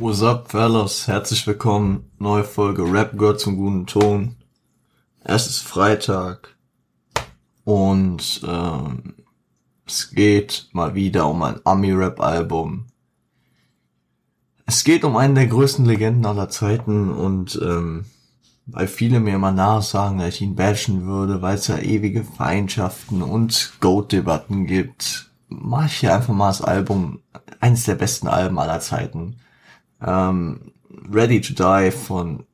What's up, fellas? Herzlich willkommen. Neue Folge Rap gehört zum guten Ton. Es ist Freitag und ähm, es geht mal wieder um ein Ami-Rap-Album. Es geht um einen der größten Legenden aller Zeiten und ähm, weil viele mir immer nachsagen, dass ich ihn bashen würde, weil es ja ewige Feindschaften und Goat-Debatten gibt, mache ich hier einfach mal das Album, eines der besten Alben aller Zeiten. Ähm, Ready to Die von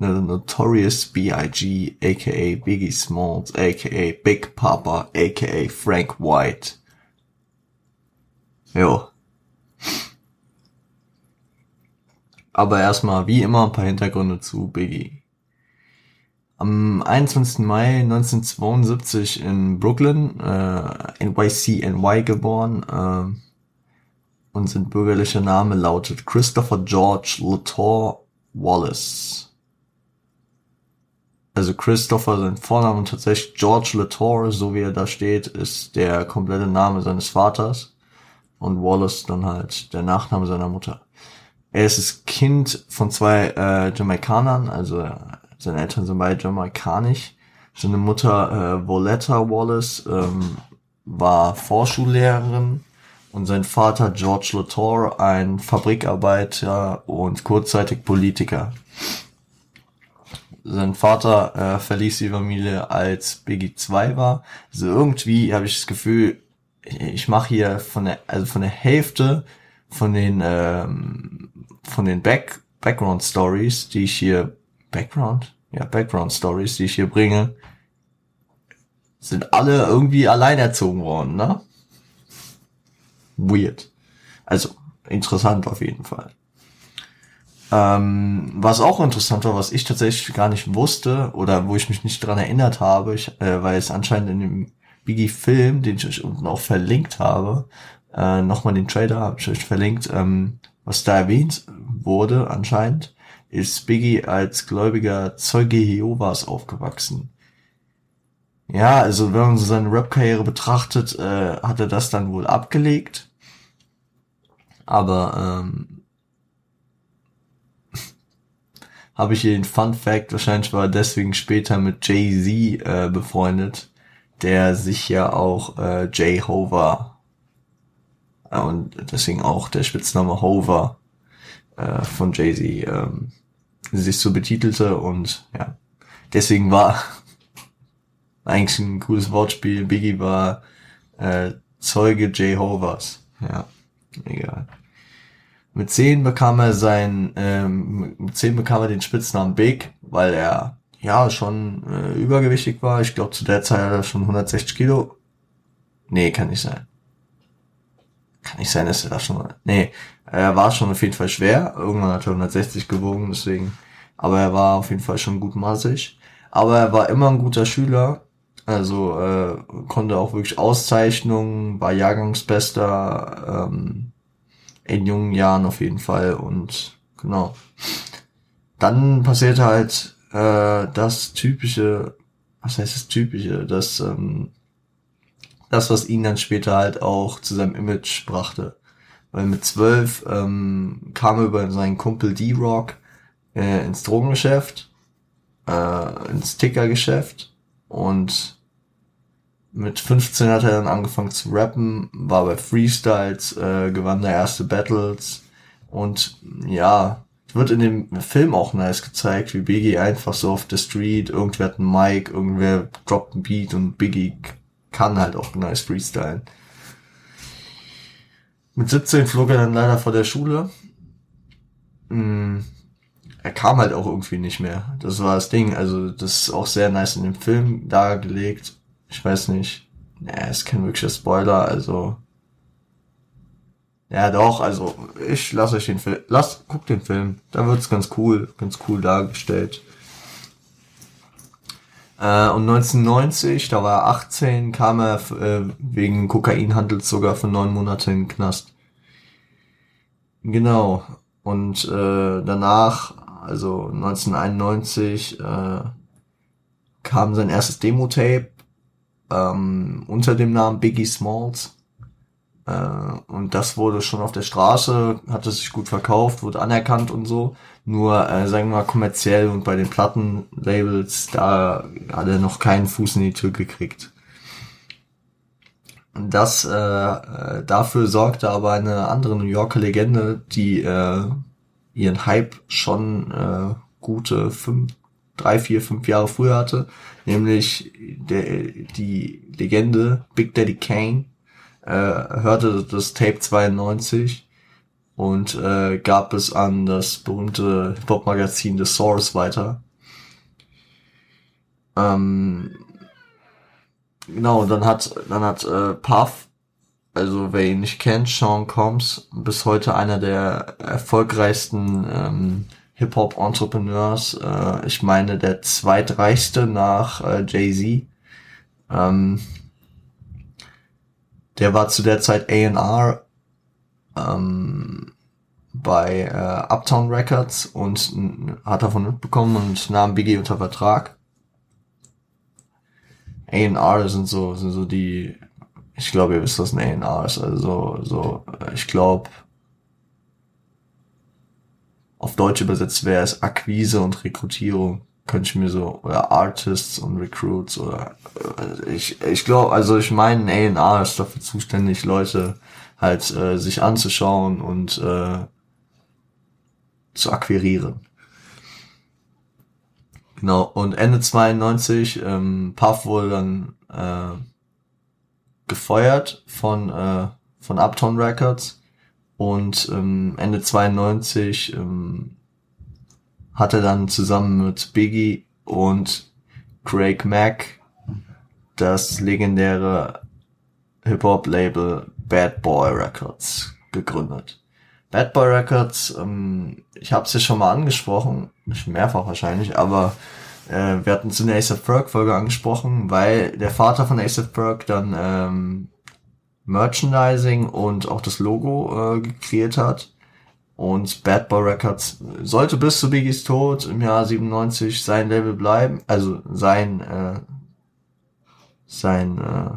The Notorious B.I.G., aka Biggie Smalls, aka Big Papa, aka Frank White. Jo. Aber erstmal, wie immer, ein paar Hintergründe zu Biggie. Am 21. Mai 1972 in Brooklyn, äh, NYC, geboren, äh, und sein bürgerlicher Name lautet Christopher George Latour Wallace. Also Christopher, sein Vorname und tatsächlich George Latour, so wie er da steht, ist der komplette Name seines Vaters. Und Wallace dann halt der Nachname seiner Mutter. Er ist das Kind von zwei äh, Jamaikanern, also seine Eltern sind beide jamaikanisch. Seine Mutter äh, Voletta Wallace ähm, war Vorschullehrerin und sein Vater George Latour ein Fabrikarbeiter und kurzzeitig Politiker. Sein Vater äh, verließ die Familie, als Biggie 2 war. Also irgendwie habe ich das Gefühl, ich mache hier von der, also von der Hälfte von den ähm, von den Back Background Stories, die ich hier Background, ja Background Stories, die ich hier bringe, sind alle irgendwie allein erzogen worden, ne? Weird. Also interessant auf jeden Fall. Ähm, was auch interessant war, was ich tatsächlich gar nicht wusste oder wo ich mich nicht dran erinnert habe, ich, äh, weil es anscheinend in dem Biggie-Film, den ich euch unten auch verlinkt habe, äh, nochmal den Trailer habe ich euch verlinkt, ähm, was da erwähnt wurde anscheinend, ist Biggie als gläubiger Zeuge Jehovas aufgewachsen. Ja, also wenn man so seine Rap-Karriere betrachtet, äh, hat er das dann wohl abgelegt aber ähm, habe ich hier den Fun Fact, wahrscheinlich war er deswegen später mit Jay-Z äh, befreundet, der sich ja auch äh, Jay Hover äh, und deswegen auch der Spitzname Hover äh, von Jay-Z ähm, sich so betitelte und ja, deswegen war eigentlich ein cooles Wortspiel. Biggie war äh, Zeuge Jay Hovers. Ja, egal. Mit 10 bekam er sein, ähm, mit 10 bekam er den Spitznamen Big, weil er ja schon äh, übergewichtig war. Ich glaube zu der Zeit hat er schon 160 Kilo. Nee, kann nicht sein. Kann nicht sein, dass er da schon. Nee, er war schon auf jeden Fall schwer. Irgendwann hat er 160 gewogen, deswegen. Aber er war auf jeden Fall schon gut massig. Aber er war immer ein guter Schüler. Also äh, konnte auch wirklich Auszeichnungen, war Jahrgangsbester. Ähm, in jungen Jahren auf jeden Fall und genau. Dann passiert halt äh, das typische, was heißt das typische, das ähm, das, was ihn dann später halt auch zu seinem Image brachte. Weil mit zwölf ähm, kam er über seinen Kumpel D-Rock äh, ins Drogengeschäft, äh, ins Tickergeschäft und mit 15 hat er dann angefangen zu rappen, war bei Freestyles, äh, gewann der erste Battles und ja, wird in dem Film auch nice gezeigt, wie Biggie einfach so auf der Street, irgendwer hat einen Mic, irgendwer droppt einen Beat und Biggie kann halt auch nice freestylen. Mit 17 flog er dann leider vor der Schule. Mm, er kam halt auch irgendwie nicht mehr. Das war das Ding. Also das ist auch sehr nice in dem Film dargelegt ich weiß nicht. Ja, ist kein wirklicher Spoiler, also. Ja, doch, also ich lasse euch den Film. Lasst, guckt den Film. Da wird's ganz cool, ganz cool dargestellt. Äh, und 1990, da war er 18, kam er äh, wegen Kokainhandels sogar für neun Monate in den Knast. Genau. Und äh, danach, also 1991, äh, kam sein erstes Demo-Tape ähm, unter dem Namen Biggie Smalls. Äh, und das wurde schon auf der Straße, hatte sich gut verkauft, wurde anerkannt und so. Nur, äh, sagen wir mal, kommerziell und bei den Plattenlabels, da hat er noch keinen Fuß in die Tür gekriegt. Das äh, äh, dafür sorgte aber eine andere New Yorker Legende, die äh, ihren Hype schon äh, gute fünf, drei, vier, fünf Jahre früher hatte, nämlich der, die Legende Big Daddy Kane äh, hörte das Tape 92 und äh, gab es an das berühmte Hip-Hop-Magazin The Source weiter. Ähm, genau, dann hat dann hat äh, Puff, also wer ihn nicht kennt, Sean Combs, bis heute einer der erfolgreichsten ähm, Hip-Hop-Entrepreneurs. Äh, ich meine der zweitreichste nach äh, Jay-Z. Ähm, der war zu der Zeit A&R ähm, bei äh, Uptown Records und hat davon mitbekommen und nahm Biggie unter Vertrag. A&R sind so, sind so die, ich glaube, ihr wisst, was ein A&R ist, also so, ich glaube, auf Deutsch übersetzt wäre es Akquise und Rekrutierung, könnte ich mir so, oder Artists und Recruits oder, äh, ich, ich glaube, also ich meine, A&R ist dafür zuständig, Leute halt äh, sich anzuschauen und äh, zu akquirieren. Genau, und Ende 92, ähm, Puff wurde dann äh, gefeuert von, äh, von Uptown Records und ähm, Ende 92 ähm, hat er dann zusammen mit Biggie und Craig Mack das legendäre Hip-Hop-Label Bad Boy Records gegründet. Bad Boy Records, ähm, ich habe es ja schon mal angesprochen, mehrfach wahrscheinlich, aber äh, wir hatten in der ASAP Ferg Folge angesprochen, weil der Vater von ASAP Ferg dann ähm, Merchandising und auch das Logo äh, kreiert hat. Und Bad Boy Records sollte bis zu Biggies Tod im Jahr 97 sein Label bleiben, also sein äh, sein äh,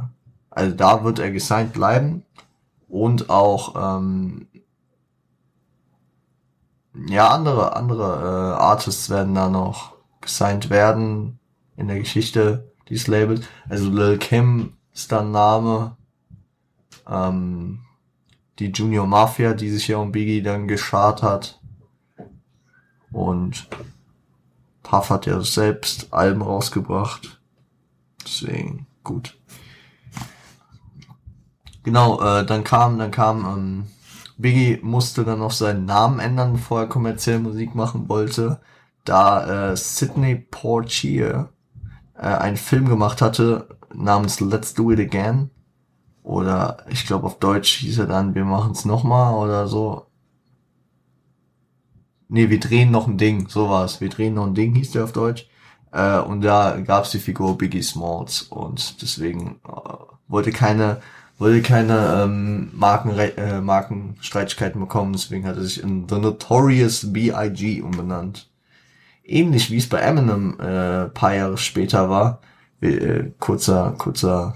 also da wird er gesigned bleiben und auch ähm, ja andere andere äh, Artists werden da noch gesigned werden in der Geschichte dieses Labels. Also Lil Kim ist dann Name. Ähm, die Junior Mafia, die sich ja um Biggie dann geschart hat. Und Puff hat ja selbst Alben rausgebracht. Deswegen gut. Genau, äh, dann kam, dann kam, ähm, Biggie musste dann noch seinen Namen ändern, bevor er kommerziell Musik machen wollte, da äh, Sidney Portier äh, einen Film gemacht hatte namens Let's Do It Again. Oder ich glaube auf Deutsch hieß er dann Wir machen's nochmal oder so. Nee, wir drehen noch ein Ding, so war's. Wir drehen noch ein Ding, hieß der auf Deutsch. Äh, und da gab's die Figur Biggie Smalls und deswegen äh, wollte keine wollte keine ähm, Marken, äh, Markenstreitigkeiten bekommen, deswegen hat er sich in The Notorious B.I.G. umbenannt. Ähnlich wie es bei Eminem äh, paar Jahre später war. Äh, kurzer, kurzer,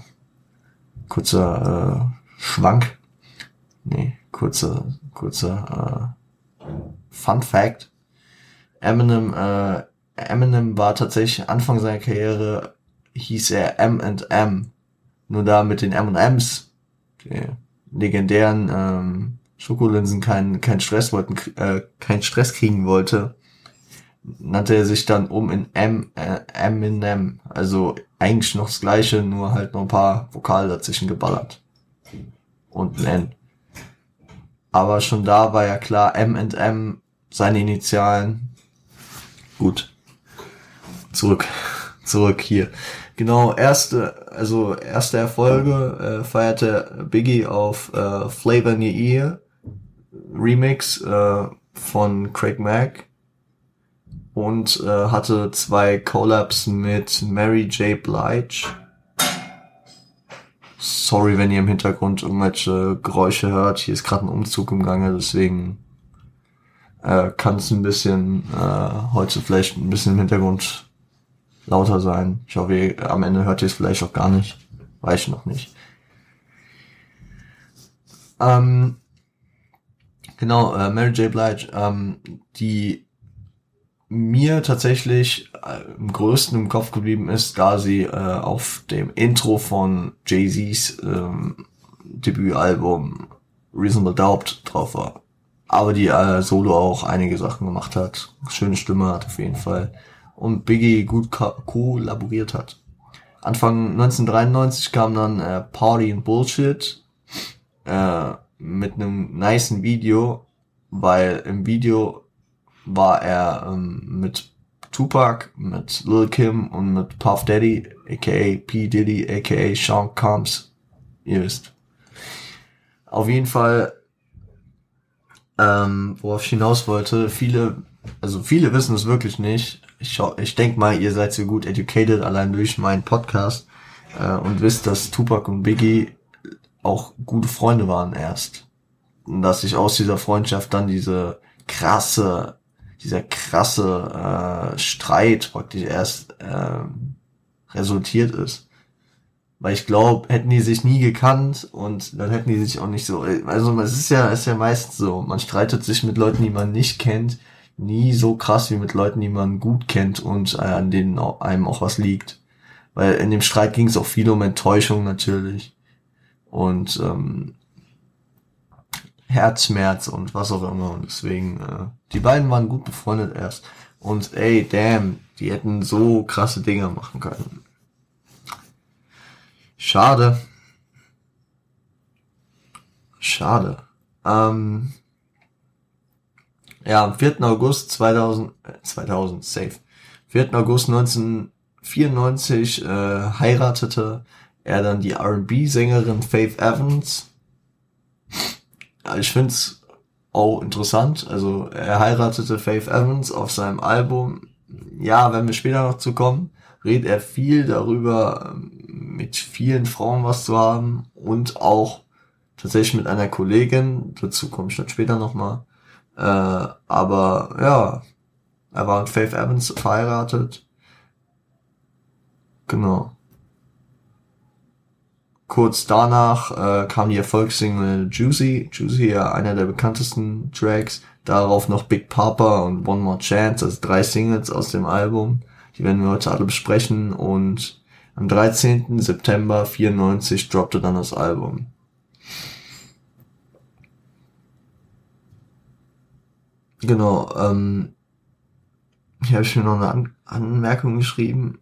kurzer äh, Schwank. Nee, kurzer, kurzer äh, Fun Fact. Eminem, äh, Eminem war tatsächlich Anfang seiner Karriere hieß er M&M. Nur da mit den M&Ms die legendären ähm, Schokolinsen keinen keinen Stress wollten, äh, keinen Stress kriegen wollte, nannte er sich dann um in M, äh, Eminem. Also eigentlich noch das gleiche, nur halt noch ein paar Vokale dazwischen geballert. Und ein N. Aber schon da war ja klar, M and M, seine Initialen. Gut. Zurück. Zurück hier. Genau, erste, also erste Erfolge äh, feierte Biggie auf äh, Flavor in Your Ear Remix äh, von Craig Mack und äh, hatte zwei Collabs mit Mary J. Blige. Sorry, wenn ihr im Hintergrund irgendwelche Geräusche hört. Hier ist gerade ein Umzug im Gange, deswegen äh, kann es ein bisschen äh, heute vielleicht ein bisschen im Hintergrund lauter sein. Ich hoffe, ihr, am Ende hört ihr es vielleicht auch gar nicht. Weiß ich noch nicht. Ähm, genau, äh, Mary J. Blige, ähm, die mir tatsächlich äh, im größten im Kopf geblieben ist, da sie äh, auf dem Intro von Jay-Z's ähm, Debütalbum Reasonable Doubt drauf war. Aber die äh, Solo auch einige Sachen gemacht hat. Schöne Stimme hat auf jeden Fall. Und Biggie gut ko kollaboriert hat. Anfang 1993 kam dann äh, Party and Bullshit äh, mit einem niceen Video, weil im Video war er ähm, mit Tupac, mit Lil Kim und mit Puff Daddy, aka P. Diddy, aka Sean Combs. Ihr wisst. Auf jeden Fall, ähm, worauf ich hinaus wollte, viele, also viele wissen es wirklich nicht. Ich, ich denke mal, ihr seid so gut educated, allein durch meinen Podcast, äh, und wisst, dass Tupac und Biggie auch gute Freunde waren erst. Und dass sich aus dieser Freundschaft dann diese krasse dieser krasse äh, Streit praktisch erst äh, resultiert ist. Weil ich glaube, hätten die sich nie gekannt und dann hätten die sich auch nicht so. Also es ist ja, es ist ja meistens so. Man streitet sich mit Leuten, die man nicht kennt, nie so krass wie mit Leuten, die man gut kennt und äh, an denen auch, einem auch was liegt. Weil in dem Streit ging es auch viel um Enttäuschung natürlich. Und ähm, Herzschmerz und was auch immer. Und deswegen, äh, die beiden waren gut befreundet erst. Und ey, damn, die hätten so krasse Dinge machen können. Schade. Schade. Ähm, ja, am 4. August 2000, äh, 2000, safe. 4. August 1994 äh, heiratete er dann die R&B-Sängerin Faith Evans ich finde es auch interessant. Also er heiratete Faith Evans auf seinem Album. Ja, wenn wir später noch zu kommen, redet er viel darüber, mit vielen Frauen was zu haben und auch tatsächlich mit einer Kollegin. Dazu komme ich dann später nochmal. Äh, aber ja, er war mit Faith Evans verheiratet. Genau. Kurz danach äh, kam die Erfolgssingle Juicy. Juicy, ja einer der bekanntesten Tracks. Darauf noch Big Papa und One More Chance, also drei Singles aus dem Album. Die werden wir heute alle besprechen. Und am 13. September 94 droppte dann das Album. Genau, ähm, hier habe ich mir noch eine An Anmerkung geschrieben.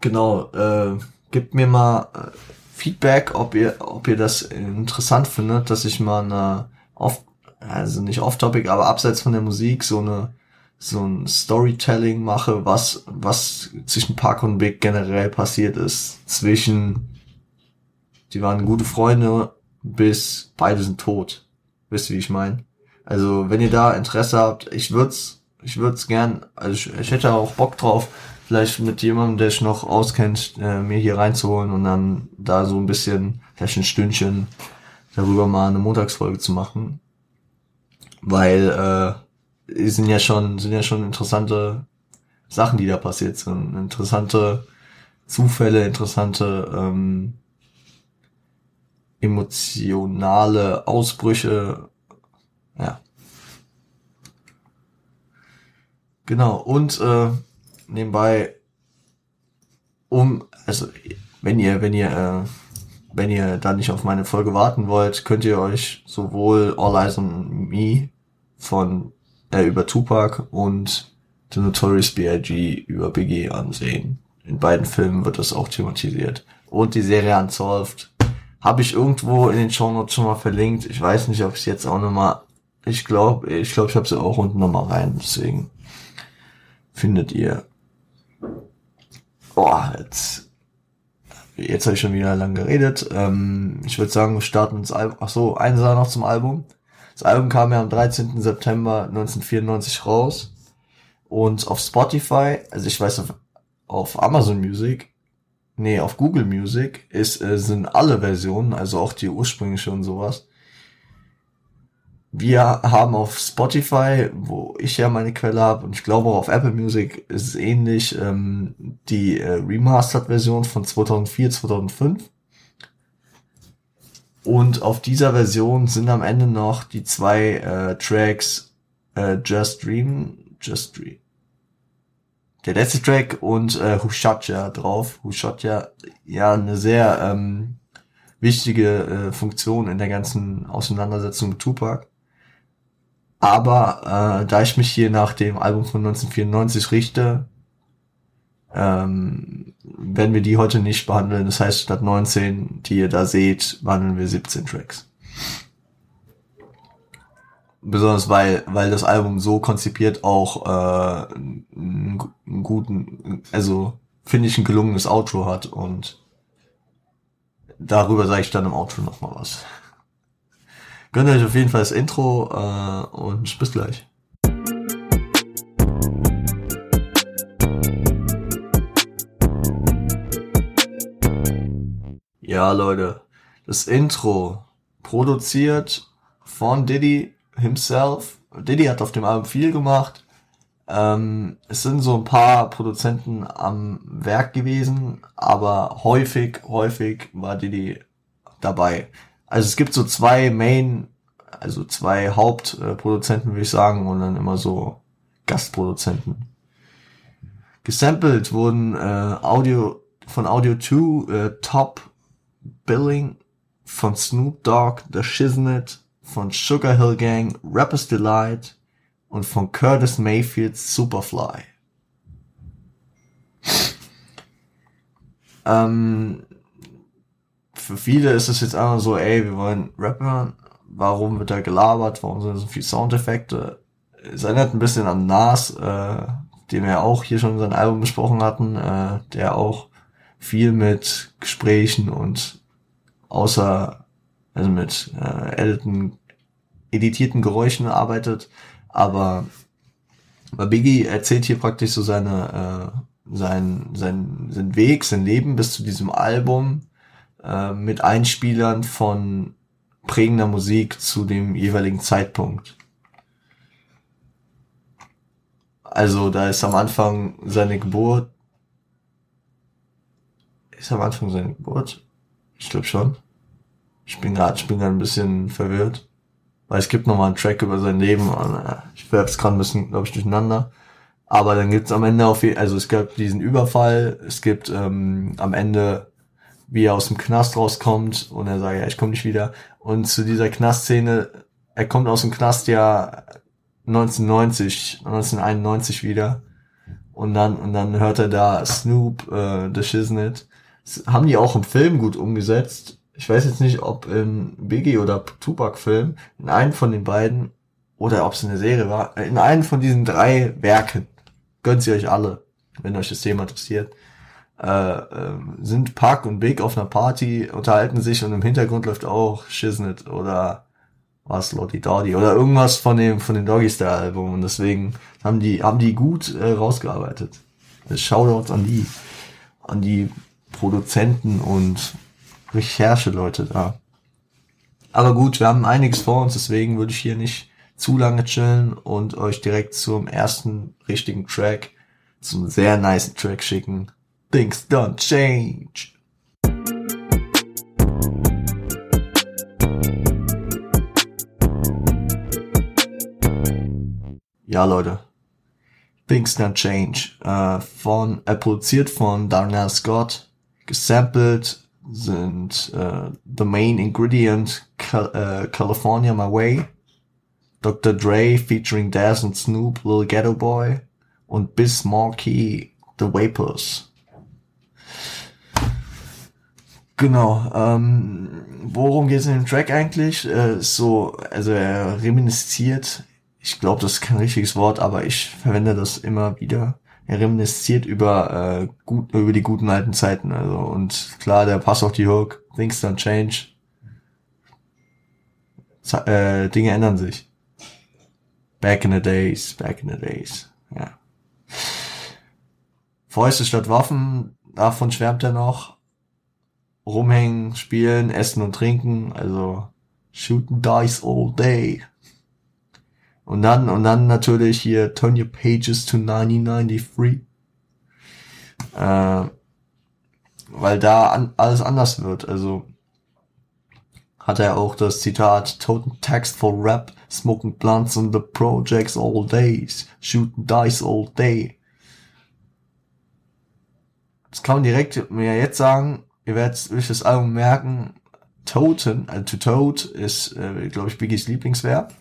Genau, äh, gebt mir mal äh, Feedback, ob ihr, ob ihr das interessant findet, dass ich mal eine off, also nicht off-topic, aber abseits von der Musik so eine so ein Storytelling mache, was was zwischen Park und Big generell passiert ist zwischen die waren gute Freunde bis beide sind tot. Wisst ihr, wie ich meine? Also, wenn ihr da Interesse habt, ich würd's ich würd's gern, also ich, ich hätte auch Bock drauf, vielleicht mit jemandem, der sich noch auskennt, äh, mir hier reinzuholen und dann da so ein bisschen, vielleicht ein Stündchen darüber mal eine Montagsfolge zu machen. Weil äh, sind ja schon, sind ja schon interessante Sachen, die da passiert sind. Interessante Zufälle, interessante ähm, emotionale Ausbrüche. Ja. Genau. Und äh, nebenbei, um, also wenn ihr, wenn ihr, äh, wenn ihr da nicht auf meine Folge warten wollt, könnt ihr euch sowohl All Eyes on Me von äh, über Tupac und The Notorious B.I.G. über Biggie ansehen. In beiden Filmen wird das auch thematisiert. Und die Serie Unsolved habe ich irgendwo in den Show Notes schon mal verlinkt. Ich weiß nicht, ob ich es jetzt auch nochmal. Ich glaube, ich glaube, ich habe sie auch unten nochmal rein. Deswegen findet ihr Boah, jetzt, jetzt habe ich schon wieder lang geredet. Ähm, ich würde sagen, wir starten ins Album. Ach so, eine Sache noch zum Album. Das Album kam ja am 13. September 1994 raus. Und auf Spotify, also ich weiß auf, auf Amazon Music, nee, auf Google Music ist, äh, sind alle Versionen, also auch die ursprüngliche und sowas, wir haben auf Spotify, wo ich ja meine Quelle habe, und ich glaube auch auf Apple Music ist es ähnlich, ähm, die äh, Remastered-Version von 2004, 2005. Und auf dieser Version sind am Ende noch die zwei äh, Tracks äh, Just Dream, Just Dream. Der letzte Track und äh, Hushatja drauf. Hushatja, ja, eine sehr ähm, wichtige äh, Funktion in der ganzen Auseinandersetzung mit Tupac. Aber äh, da ich mich hier nach dem Album von 1994 richte, ähm, werden wir die heute nicht behandeln. Das heißt, statt 19, die ihr da seht, behandeln wir 17 Tracks. Besonders weil, weil das Album so konzipiert auch äh, einen, guten, also finde ich ein gelungenes Outro hat und darüber sage ich dann im Outro nochmal was. Gönnt euch auf jeden Fall das Intro äh, und bis gleich. Ja, Leute, das Intro produziert von Diddy himself. Diddy hat auf dem Album viel gemacht. Ähm, es sind so ein paar Produzenten am Werk gewesen, aber häufig, häufig war Diddy dabei. Also es gibt so zwei Main, also zwei Hauptproduzenten, würde ich sagen, und dann immer so Gastproduzenten. Gesampelt wurden äh, Audio von Audio 2 äh, Top Billing von Snoop Dogg, The Shiznit, von Sugar Hill Gang, Rapper's Delight und von Curtis Mayfields Superfly. ähm, für viele ist es jetzt einfach so, ey, wir wollen Rap hören. Warum wird da gelabert? Warum sind so viele Soundeffekte? Es erinnert ein bisschen an Nas, äh, den wir auch hier schon in seinem Album besprochen hatten, äh, der auch viel mit Gesprächen und außer, also mit äh, editen, editierten Geräuschen arbeitet, aber Biggie erzählt hier praktisch so seine, äh, sein, sein, sein Weg, sein Leben bis zu diesem Album äh, mit Einspielern von prägender Musik zu dem jeweiligen Zeitpunkt. Also da ist am Anfang seine Geburt. Ist am Anfang seine Geburt? Ich glaube schon. Ich bin gerade, ein bisschen verwirrt. Weil es gibt nochmal einen Track über sein Leben und äh, ich werfe es gerade ein bisschen, glaube ich, durcheinander. Aber dann gibt's am Ende auf jeden also es gab diesen Überfall, es gibt ähm, am Ende, wie er aus dem Knast rauskommt und er sagt, ja, ich komme nicht wieder. Und zu dieser Knastszene, er kommt aus dem Knast ja 1990, 1991 wieder. Und dann, und dann hört er da Snoop, äh, The Shiznit. Das haben die auch im Film gut umgesetzt ich weiß jetzt nicht, ob im Biggie oder Tupac-Film, in einem von den beiden, oder ob es eine Serie war, in einem von diesen drei Werken, gönnt sie euch alle, wenn euch das Thema interessiert, äh, äh, sind Pac und Big auf einer Party, unterhalten sich und im Hintergrund läuft auch Shiznit oder was, Lottie Dottie oder irgendwas von dem, von dem Doggy Style Album und deswegen haben die, haben die gut äh, rausgearbeitet. Shoutouts an die, an die Produzenten und Recherche-Leute da. Aber gut, wir haben einiges vor uns, deswegen würde ich hier nicht zu lange chillen und euch direkt zum ersten richtigen Track, zum sehr nice Track schicken. Things don't change. Ja, Leute. Things Don't Change. Äh, von, äh, produziert von Darnell Scott, gesampelt sind äh, The Main Ingredient Cal äh, California My Way, Dr. Dre featuring Daz und Snoop, Little Ghetto Boy und Biz Markie The Vapors. Genau, ähm, worum geht es in dem Track eigentlich? Äh, so, also er reminisziert, ich glaube, das ist kein richtiges Wort, aber ich verwende das immer wieder. Er reminisziert über äh, gut über die guten alten Zeiten also und klar der passt auch die Hook things don't change. Z äh, Dinge ändern sich. Back in the days back in the days ja. Fäuste statt Waffen davon schwärmt er noch rumhängen spielen essen und trinken also shooting dice all day und dann, und dann natürlich hier Turn Your Pages to 1993. Äh, weil da an, alles anders wird. Also hat er auch das Zitat Toten Text for Rap, smoking blunts in the projects all days, shooting dice all day. Das kann man direkt mir jetzt sagen, ihr werdet durch das Album merken, Toten, also to tote ist, äh, glaube ich, Biggies Lieblingsverb.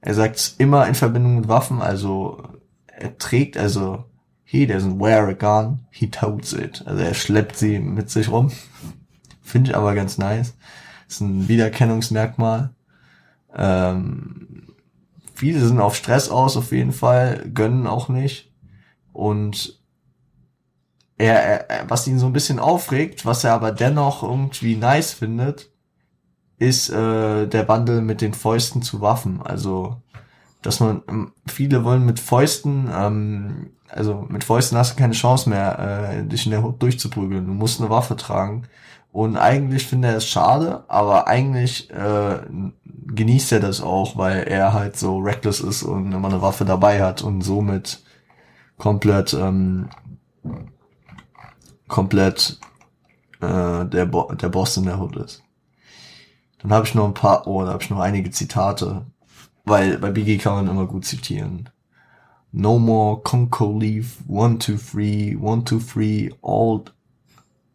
Er sagt immer in Verbindung mit Waffen, also er trägt, also he doesn't wear a gun, he totes it. Also er schleppt sie mit sich rum. Finde ich aber ganz nice. Ist ein Wiedererkennungsmerkmal. Ähm, viele sind auf Stress aus, auf jeden Fall, gönnen auch nicht. Und er, er, was ihn so ein bisschen aufregt, was er aber dennoch irgendwie nice findet, ist äh, der Bundle mit den Fäusten zu Waffen. Also, dass man, ähm, viele wollen mit Fäusten, ähm, also mit Fäusten hast du keine Chance mehr, äh, dich in der Hut durchzuprügeln. Du musst eine Waffe tragen. Und eigentlich finde er es schade, aber eigentlich äh, genießt er das auch, weil er halt so reckless ist und immer eine Waffe dabei hat und somit komplett ähm, komplett äh, der, Bo der Boss in der Hood ist. Dann habe ich noch ein paar, oh, da habe ich noch einige Zitate, weil bei Biggie kann man immer gut zitieren. No more Conco Leaf, one, two, three, one, two, three, all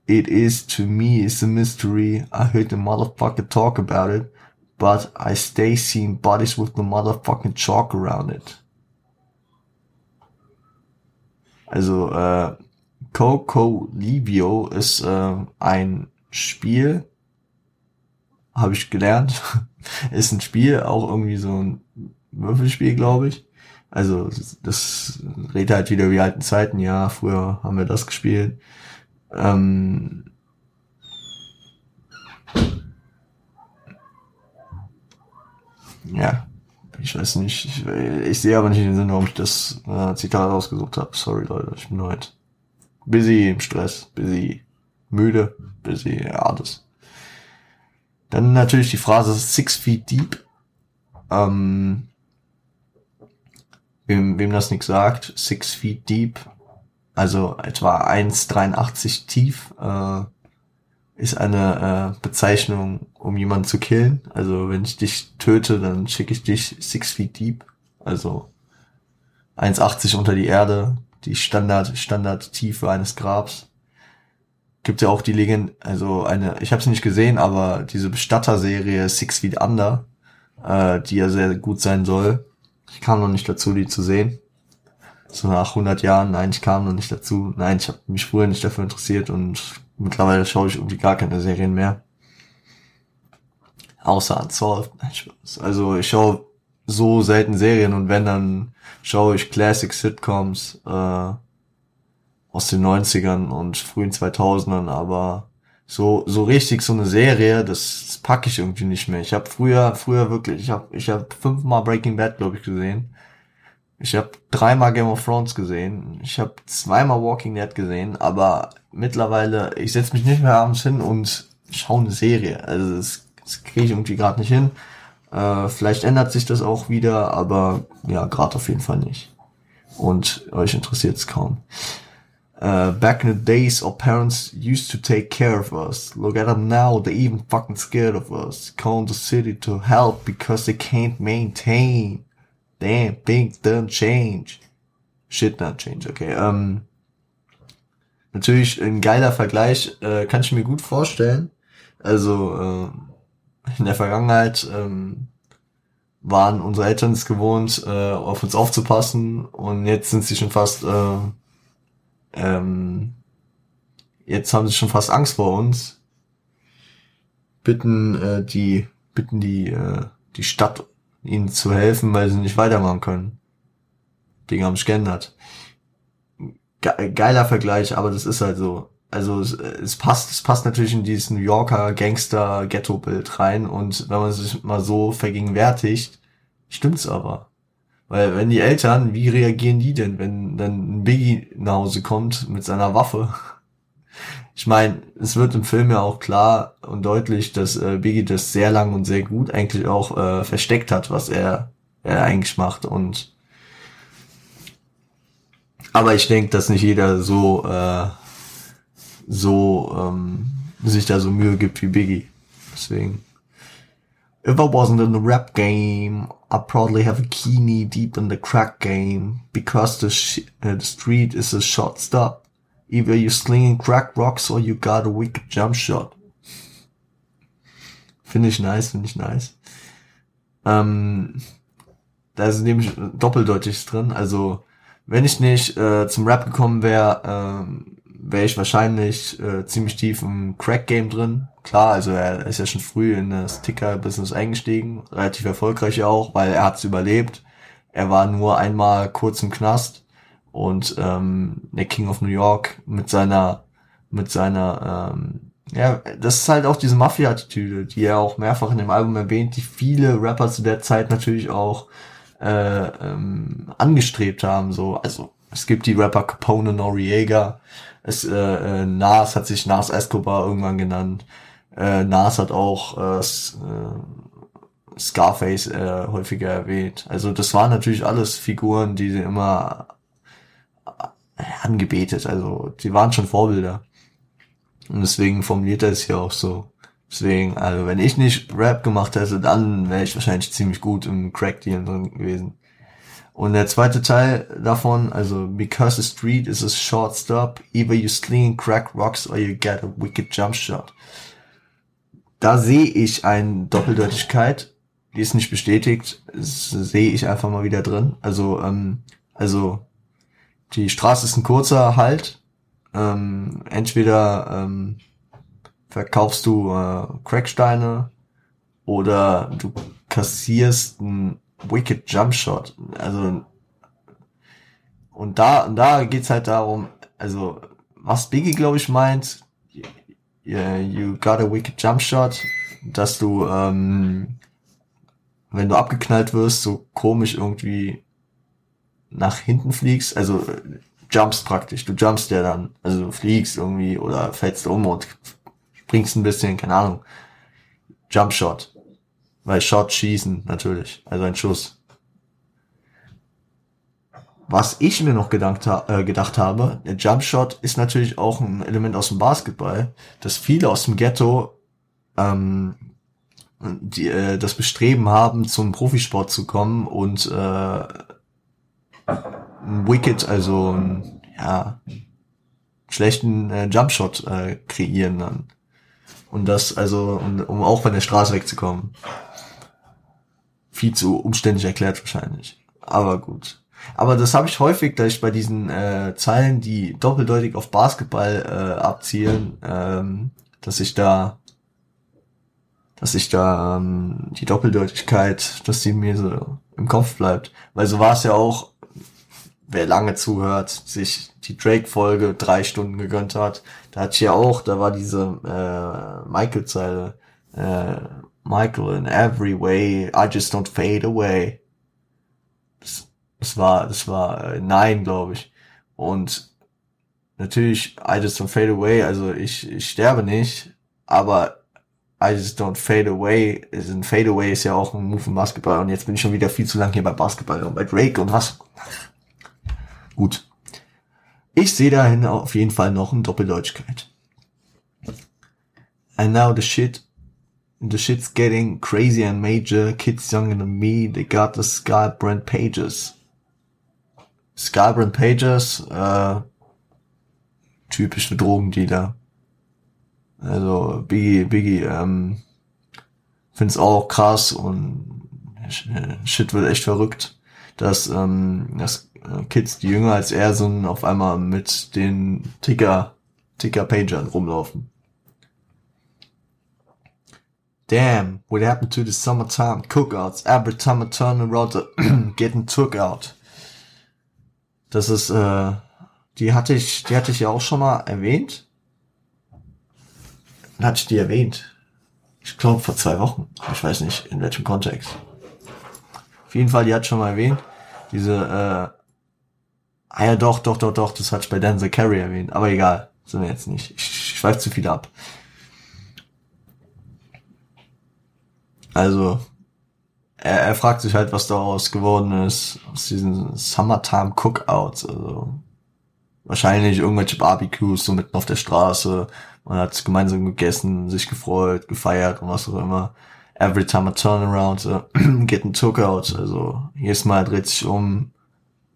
it is to me is a mystery. I heard the motherfucker talk about it, but I stay seeing bodies with the motherfucking chalk around it. Also, äh, Coco Livio ist äh, ein Spiel, habe ich gelernt, ist ein Spiel, auch irgendwie so ein Würfelspiel, glaube ich. Also das redet halt wieder wie alten Zeiten, ja, früher haben wir das gespielt. Ähm, ja, ich weiß nicht. Ich, ich sehe aber nicht den Sinn, warum ich das äh, Zitat ausgesucht habe. Sorry, Leute, ich bin heute busy im Stress, busy müde, busy alles. Dann natürlich die Phrase Six Feet Deep. Ähm, wem, wem das nichts sagt, Six Feet Deep also etwa 1,83 tief, äh, ist eine äh, Bezeichnung, um jemanden zu killen. Also wenn ich dich töte, dann schicke ich dich six feet deep, also 1,80 unter die Erde, die Standard Standardtiefe eines Grabs. Gibt ja auch die Legende, also eine, ich habe sie nicht gesehen, aber diese Bestatter-Serie Six Feet Under, äh, die ja sehr gut sein soll. Ich kam noch nicht dazu, die zu sehen so nach 100 Jahren, nein, ich kam noch nicht dazu. Nein, ich habe mich früher nicht dafür interessiert und mittlerweile schaue ich irgendwie gar keine Serien mehr. Außer Unsolved. Also ich schaue so selten Serien und wenn, dann schaue ich Classic Sitcoms äh, aus den 90ern und frühen 2000ern, aber so so richtig so eine Serie, das, das packe ich irgendwie nicht mehr. Ich habe früher früher wirklich, ich habe ich habe fünfmal Breaking Bad glaube ich gesehen ich habe dreimal Game of Thrones gesehen. Ich habe zweimal Walking Dead gesehen, aber mittlerweile, ich setze mich nicht mehr abends hin und schaue eine Serie. Also das, das kriege ich irgendwie gerade nicht hin. Äh, vielleicht ändert sich das auch wieder, aber ja, gerade auf jeden Fall nicht. Und euch interessiert es kaum. Uh, back in the days, our parents used to take care of us. Look at them now, they're even fucking scared of us. Calling the city to help because they can't maintain. Damn, big don't change. Shit not change, okay. Ähm, natürlich ein geiler Vergleich, äh, kann ich mir gut vorstellen. Also äh, in der Vergangenheit ähm, waren unsere Eltern es gewohnt, äh, auf uns aufzupassen und jetzt sind sie schon fast, äh, ähm, jetzt haben sie schon fast Angst vor uns. Bitten äh, die, bitten die, äh, die Stadt ihnen zu helfen, weil sie nicht weitermachen können. Dinge haben sich geändert. Ge geiler Vergleich, aber das ist halt so. Also es, es, passt, es passt natürlich in dieses New Yorker Gangster-Ghetto-Bild rein und wenn man sich mal so vergegenwärtigt, stimmt's aber. Weil wenn die Eltern, wie reagieren die denn, wenn dann ein Biggie nach Hause kommt mit seiner Waffe? ich meine, es wird im Film ja auch klar und deutlich, dass äh, Biggie das sehr lang und sehr gut eigentlich auch äh, versteckt hat, was er, er eigentlich macht. Und aber ich denke, dass nicht jeder so äh, so ähm, sich da so Mühe gibt wie Biggie. Deswegen If I wasn't in the rap game, I'd probably have a key knee deep in the crack game because the, sh uh, the street is a short stop. Either you're slinging crack rocks or you got a wicked jump shot. Finde ich nice, finde ich nice. Ähm, da ist nämlich doppeldeutig drin. Also, wenn ich nicht äh, zum Rap gekommen wäre, ähm, wäre ich wahrscheinlich äh, ziemlich tief im Crack-Game drin. Klar, also er ist ja schon früh in das Ticker-Business eingestiegen, relativ erfolgreich auch, weil er hat's überlebt. Er war nur einmal kurz im Knast und ähm, der King of New York mit seiner mit seiner ähm, ja, das ist halt auch diese Mafia-Attitüde, die er auch mehrfach in dem Album erwähnt, die viele Rapper zu der Zeit natürlich auch äh, ähm, angestrebt haben. So, also es gibt die Rapper Capone Noriega, es, äh, äh, Nas hat sich Nas Escobar irgendwann genannt. Äh, Nas hat auch äh, äh, Scarface äh, häufiger erwähnt. Also das waren natürlich alles Figuren, die sie immer äh, angebetet. Also die waren schon Vorbilder. Und deswegen formuliert er es hier auch so. Deswegen, also wenn ich nicht Rap gemacht hätte, dann wäre ich wahrscheinlich ziemlich gut im Crack-Deal drin gewesen. Und der zweite Teil davon, also because the street is a short stop, either you sling crack rocks or you get a wicked jump shot. Da sehe ich eine Doppeldeutigkeit, die ist nicht bestätigt, sehe ich einfach mal wieder drin. Also, ähm, also die Straße ist ein kurzer Halt. Ähm, entweder ähm, verkaufst du äh, Cracksteine oder du kassierst ein Wicked Jump Shot. Also und da und da geht's halt darum, also was Biggie glaube ich meint, you got a wicked Jump Shot, dass du ähm, wenn du abgeknallt wirst, so komisch irgendwie nach hinten fliegst, also jumpst praktisch, du jumpst ja dann, also du fliegst irgendwie oder fällst um und springst ein bisschen, keine Ahnung, Jump Shot. Weil Shot schießen, natürlich. Also ein Schuss. Was ich mir noch gedacht, äh, gedacht habe, der Jump Shot ist natürlich auch ein Element aus dem Basketball, dass viele aus dem Ghetto ähm, die, äh, das Bestreben haben, zum Profisport zu kommen und äh, ein Wicket, also ein, ja, schlechten äh, Jumpshot äh, kreieren dann. Und das also, um, um auch von der Straße wegzukommen viel zu umständlich erklärt wahrscheinlich. Aber gut. Aber das habe ich häufig, dass ich bei diesen äh, Zeilen, die doppeldeutig auf Basketball äh, abzielen, ähm, dass ich da, dass ich da ähm, die Doppeldeutigkeit, dass die mir so im Kopf bleibt. Weil so war es ja auch, wer lange zuhört, sich die Drake-Folge drei Stunden gegönnt hat, da hatte ich ja auch, da war diese äh, Michael-Zeile, äh, Michael in every way, I just don't fade away. Das, das war, das war äh, Nein, glaube ich. Und natürlich, I just don't fade away, also ich, ich sterbe nicht, aber I just don't fade away, ist ein Fade away ist ja auch ein Move im Basketball und jetzt bin ich schon wieder viel zu lang hier bei Basketball und bei Drake und was. Gut. Ich sehe dahin auf jeden Fall noch eine Doppeldeutschkeit. And now the shit the shit's getting crazy and major. Kids younger than me, they got the Sky Brand Pages. Sky Brand Pages, äh, typisch für Drogendealer. Also Biggie, Biggie, ähm, find's auch krass und Shit wird echt verrückt, dass, ähm, dass äh, Kids, die jünger als er sind, auf einmal mit den Ticker, Ticker-Pagern rumlaufen. Damn, what happened to the summertime cookouts? Every time I turn around, getting took out. Das ist, äh, die hatte ich, die hatte ich ja auch schon mal erwähnt. Dann hatte ich die erwähnt. Ich glaube vor zwei Wochen. Ich weiß nicht, in welchem Kontext. Auf jeden Fall, die hat schon mal erwähnt. Diese, äh, ah ja doch, doch, doch, doch, das hatte ich bei Denzel Carey erwähnt. Aber egal, sind wir jetzt nicht. Ich, ich schweife zu viel ab. Also, er, er fragt sich halt, was daraus geworden ist, aus diesen Summertime Cookouts. Also, wahrscheinlich irgendwelche Barbecues so mitten auf der Straße. Man hat gemeinsam gegessen, sich gefreut, gefeiert und was auch immer. every time I turn around, uh, getting took out. Also jedes Mal dreht sich um,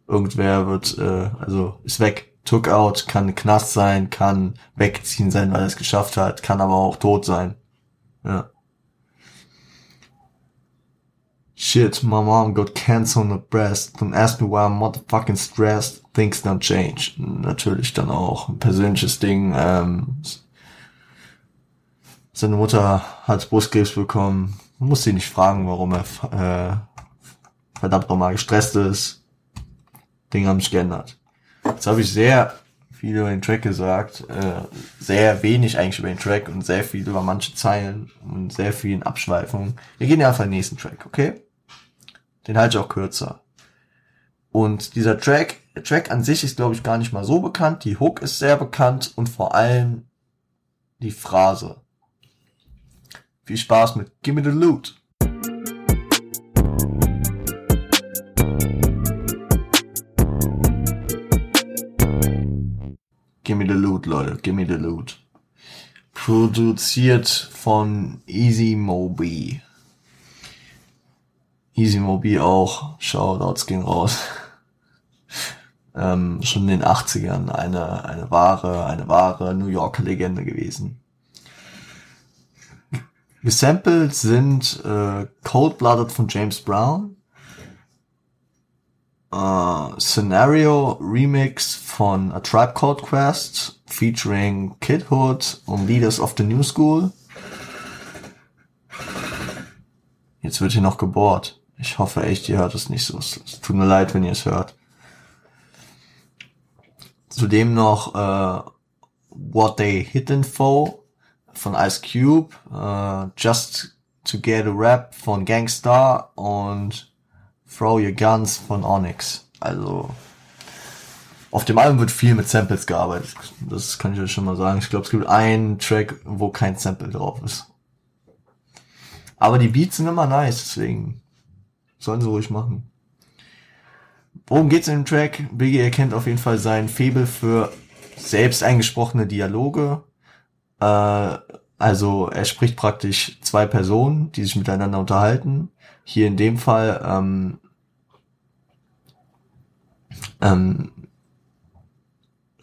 irgendwer wird, äh, also ist weg. Took out kann Knast sein, kann wegziehen sein, weil er es geschafft hat, kann aber auch tot sein. Ja. Shit, my mom got cancer on the breast. Don't ask me why I'm motherfucking stressed. Things don't change. Natürlich dann auch ein persönliches Ding. Ähm, seine Mutter hat Brustkrebs bekommen. Man muss sie nicht fragen, warum er äh, verdammt nochmal gestresst ist. Dinge haben sich geändert. Jetzt habe ich sehr viel über den Track gesagt, äh, sehr wenig eigentlich über den Track und sehr viel über manche Zeilen und sehr viel in Abschweifungen. Wir gehen ja auf den nächsten Track, okay? Den halte ich auch kürzer. Und dieser Track, Track an sich ist, glaube ich, gar nicht mal so bekannt. Die Hook ist sehr bekannt und vor allem die Phrase. Viel Spaß mit Gimme the Loot. Gimme the Loot, Leute. Gimme the Loot. Produziert von Easy Moby. Easy Moby auch. Shoutouts gehen raus. ähm, schon in den 80ern eine, eine wahre, eine wahre New Yorker Legende gewesen. Gesampelt sind äh, Cold Blooded von James Brown, äh, Scenario Remix von A Tribe Called Quest featuring Kid Hood und Leaders of the New School. Jetzt wird hier noch gebohrt. Ich hoffe echt, ihr hört es nicht so. Es tut mir leid, wenn ihr es hört. Zudem noch äh, What They Hit Info von Ice Cube, äh, Just to Get a Rap von Gangstar und Throw Your Guns von Onyx. Also auf dem Album wird viel mit Samples gearbeitet. Das kann ich euch schon mal sagen. Ich glaube, es gibt einen Track, wo kein Sample drauf ist. Aber die Beats sind immer nice, deswegen sollen sie ruhig machen. Worum geht's in dem Track? Biggie erkennt auf jeden Fall sein Febel für selbst eingesprochene Dialoge. Äh, also er spricht praktisch zwei Personen, die sich miteinander unterhalten. Hier in dem Fall ähm, ähm,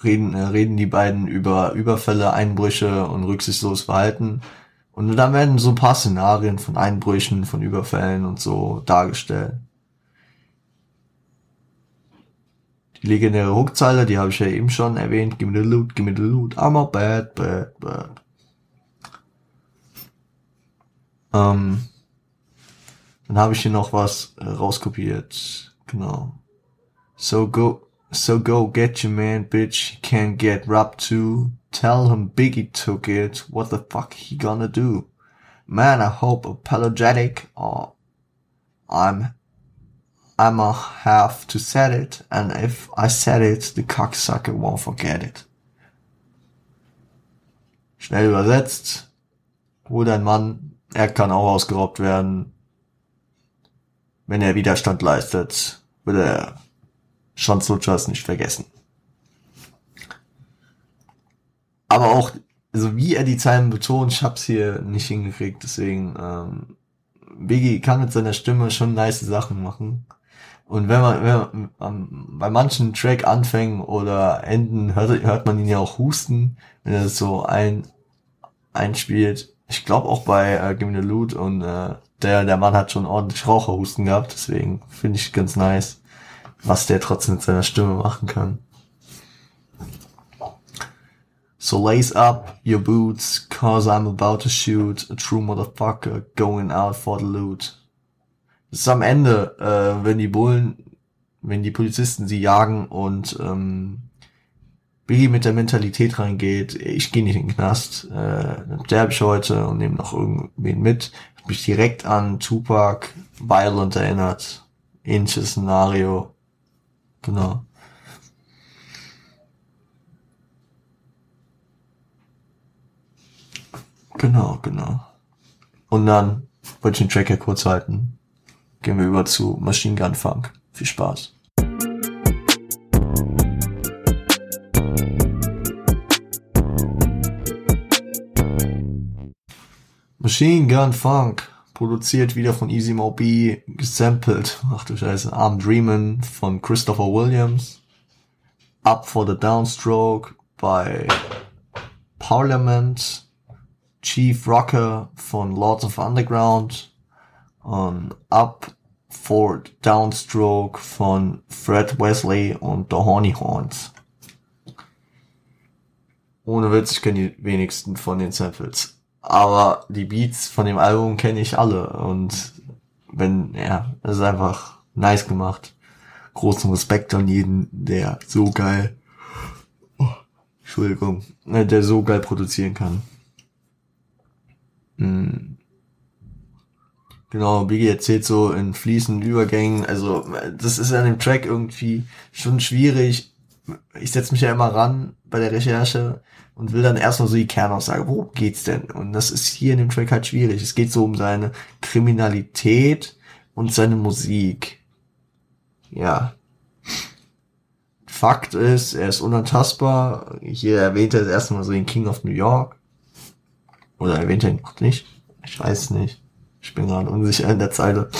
reden, äh, reden die beiden über Überfälle, Einbrüche und rücksichtsloses Verhalten. Und dann werden so ein paar Szenarien von Einbrüchen, von Überfällen und so dargestellt. Die legendäre Hookzeile, die habe ich ja eben schon erwähnt. Give me the loot, give me the loot. I'm a bad, bad, bad. Ähm, dann habe ich hier noch was äh, rauskopiert. Genau. So go, so go get your man, bitch. He can't get robbed too. Tell him Biggie took it. What the fuck he gonna do? Man, I hope apologetic or I'm I'ma have to set it, and if I set it, the cocksucker won't forget it. Schnell übersetzt, hol dein Mann, er kann auch ausgeraubt werden. Wenn er Widerstand leistet, wird er Schwanzlutschers nicht vergessen. Aber auch, also wie er die Zeilen betont, ich hab's hier nicht hingekriegt, deswegen, ähm, Biggie kann mit seiner Stimme schon nice Sachen machen. Und wenn man, wenn man um, bei manchen Track anfängen oder Enden hört, hört man ihn ja auch husten, wenn er das so ein einspielt. Ich glaube auch bei äh, Give Me the Loot und äh, der der Mann hat schon ordentlich Raucherhusten gehabt, deswegen finde ich ganz nice, was der trotzdem mit seiner Stimme machen kann. So lace up your boots, cause I'm about to shoot a true motherfucker going out for the loot. Das ist am Ende, äh, wenn die Bullen, wenn die Polizisten sie jagen und ähm, Biggie mit der Mentalität reingeht, ich gehe nicht in den Knast, äh, sterbe ich heute und nehme noch irgendwen mit. Hat mich direkt an Tupac Violent erinnert. Ähnliches Szenario. Genau. Genau, genau. Und dann wollte ich den Track ja kurz halten gehen wir über zu Machine Gun Funk. Viel Spaß. Machine Gun Funk, produziert wieder von Easy Mo gesampelt, ach du Scheiße, I'm Dreamin' von Christopher Williams, Up for the Downstroke bei Parliament, Chief Rocker von Lords of Underground und Up for Downstroke von Fred Wesley und The Horny Horns. Ohne Witz, ich kenne die wenigsten von den Samples. Aber die Beats von dem Album kenne ich alle und wenn, ja, es ist einfach nice gemacht. Großen Respekt an jeden, der so geil, oh, Entschuldigung, äh, der so geil produzieren kann. Hm. Genau, Biggie erzählt so in fließenden Übergängen, also das ist an dem Track irgendwie schon schwierig. Ich setze mich ja immer ran bei der Recherche und will dann erstmal so die Kernaussage, worum geht's denn? Und das ist hier in dem Track halt schwierig. Es geht so um seine Kriminalität und seine Musik. Ja. Fakt ist, er ist unantastbar. Hier erwähnt er das erste Mal so den King of New York. Oder erwähnt er ihn nicht? Ich weiß nicht. Ich bin gerade unsicher in der Zeile.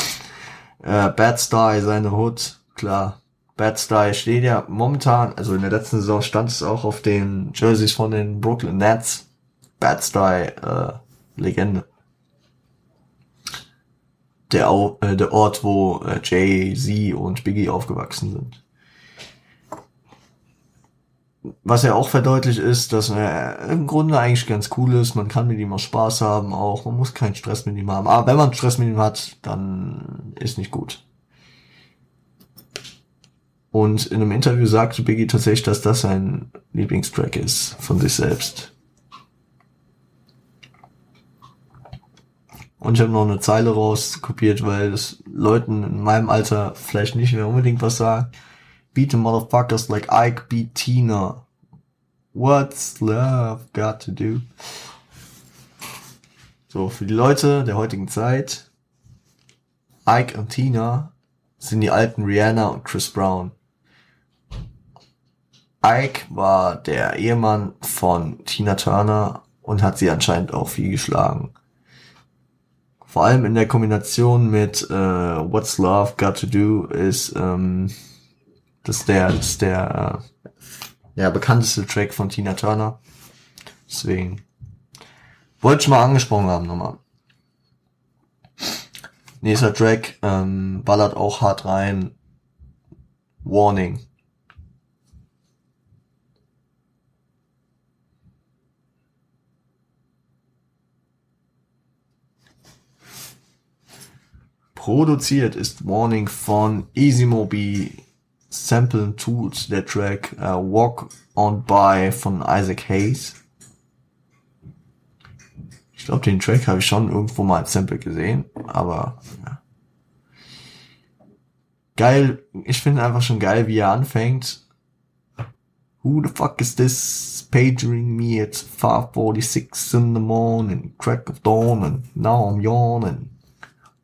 Äh, Bad Star, seine Hood, klar. Bad Style steht ja momentan, also in der letzten Saison stand es auch auf den Jerseys von den Brooklyn Nets. Bad Style, äh, Legende. Der, äh, der Ort, wo äh, Jay-Z und Biggie aufgewachsen sind. Was ja auch verdeutlicht ist, dass er im Grunde eigentlich ganz cool ist. Man kann mit ihm auch Spaß haben, auch. Man muss keinen Stress mit ihm haben. Aber wenn man Stress mit ihm hat, dann ist nicht gut. Und in einem Interview sagte Biggie tatsächlich, dass das sein Lieblingstrack ist von sich selbst. Und ich habe noch eine Zeile rauskopiert, weil es Leuten in meinem Alter vielleicht nicht mehr unbedingt was sagt. Beat the motherfuckers like Ike beat Tina. What's love got to do? So, für die Leute der heutigen Zeit. Ike und Tina sind die alten Rihanna und Chris Brown. Ike war der Ehemann von Tina Turner und hat sie anscheinend auch viel geschlagen. Vor allem in der Kombination mit äh, What's Love Got to Do ist ähm, das der das der äh, ja, bekannteste Track von Tina Turner. Deswegen wollte ich mal angesprochen haben nochmal. Nächster Track ähm, ballert auch hart rein. Warning. Produziert ist Warning von Easy Mobi, Sample Tools, der Track uh, Walk on By von Isaac Hayes. Ich glaube, den Track habe ich schon irgendwo mal als Sample gesehen, aber ja. geil. Ich finde einfach schon geil, wie er anfängt. Who the fuck is this paging me at 5:46 in the morning, crack of dawn, and now I'm yawning.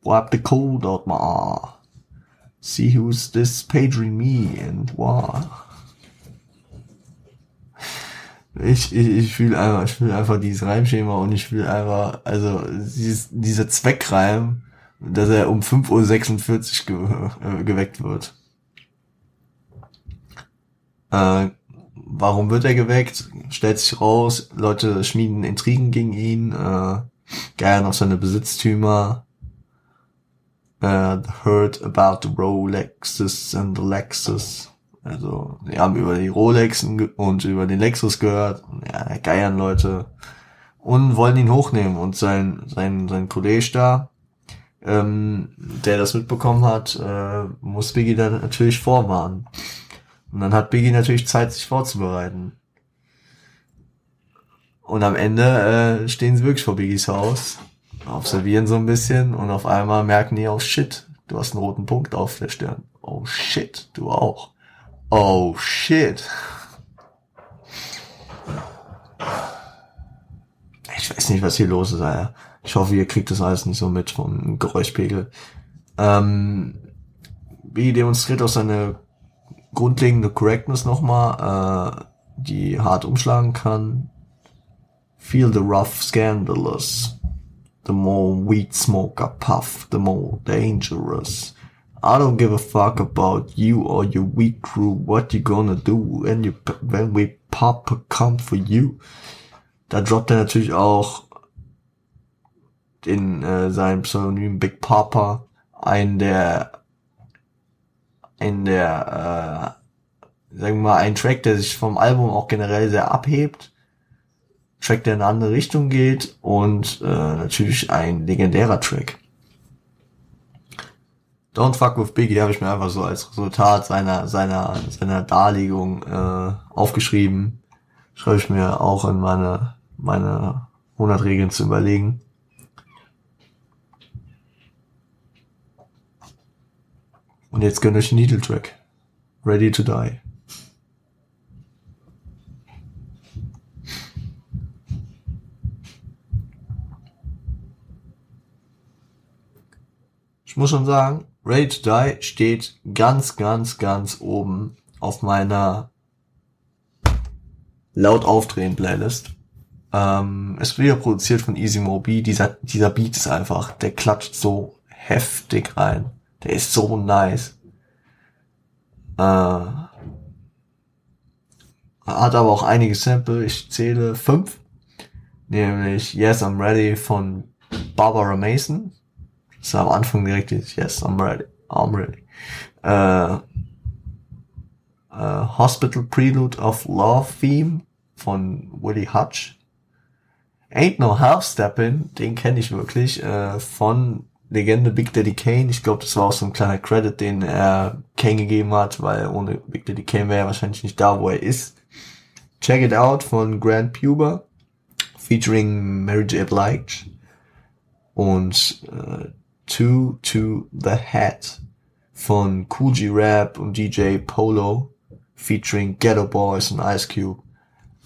Wipe the cold out my eye. See who's this paging me and why. Ich, ich, ich will einfach, ich will einfach dieses Reimschema und ich will einfach, also dieses, dieser Zweckreim, dass er um 5.46 Uhr ge, äh, geweckt wird. Äh, warum wird er geweckt? Stellt sich raus, Leute schmieden Intrigen gegen ihn, äh, geiern auf seine Besitztümer, uh, heard about the Rolexes and the Lexus. Also, sie haben über die Rolex und über den Lexus gehört. Ja, geiern Leute. Und wollen ihn hochnehmen. Und sein, sein, sein Kollege da, ähm, der das mitbekommen hat, äh, muss Biggie dann natürlich vorwarnen. Und dann hat Biggie natürlich Zeit, sich vorzubereiten. Und am Ende äh, stehen sie wirklich vor Biggies Haus observieren so ein bisschen und auf einmal merken die, oh shit, du hast einen roten Punkt auf der Stirn. Oh shit, du auch. Oh shit. Ich weiß nicht, was hier los ist, Alter. Ich hoffe, ihr kriegt das alles nicht so mit vom Geräuschpegel. Ähm, wie demonstriert auch seine grundlegende Correctness nochmal, äh, die hart umschlagen kann. Feel the rough scandalous The more weed smoke I puff, the more dangerous. I don't give a fuck about you or your weed crew. What you gonna do when you when we pop a come for you? Da droppt er natürlich auch in äh, seinem Pseudonym Big Papa ein der in der äh, sagen wir mal ein Track, der sich vom Album auch generell sehr abhebt. Track, der in eine andere Richtung geht und äh, natürlich ein legendärer Track. Don't Fuck with Biggie habe ich mir einfach so als Resultat seiner seiner seiner Darlegung äh, aufgeschrieben. Schreibe ich mir auch in meine meine 100 Regeln zu überlegen. Und jetzt gönnt euch den Titeltrack. Ready to Die. Ich muss schon sagen, Ready to Die steht ganz, ganz, ganz oben auf meiner laut aufdrehen Playlist. Ähm, es wird ja produziert von Easy Mobi. Dieser, dieser Beat ist einfach, der klatscht so heftig rein. Der ist so nice. Äh, hat aber auch einige Sample. Ich zähle fünf. Nämlich Yes, I'm Ready von Barbara Mason. Ist am Anfang direkt Yes, I'm ready. I'm ready. Äh, äh, Hospital Prelude of Love Theme von Willie Hutch. Ain't No Half Steppin', den kenne ich wirklich, äh, von Legende Big Daddy Kane. Ich glaube, das war auch so ein kleiner Credit, den er Kane gegeben hat, weil ohne Big Daddy Kane wäre er wahrscheinlich nicht da, wo er ist. Check It Out von Grand Puber, featuring Mary J. Blige. Und äh, Two to the Hat von Cool G Rap und DJ Polo, featuring Ghetto Boys und Ice Cube.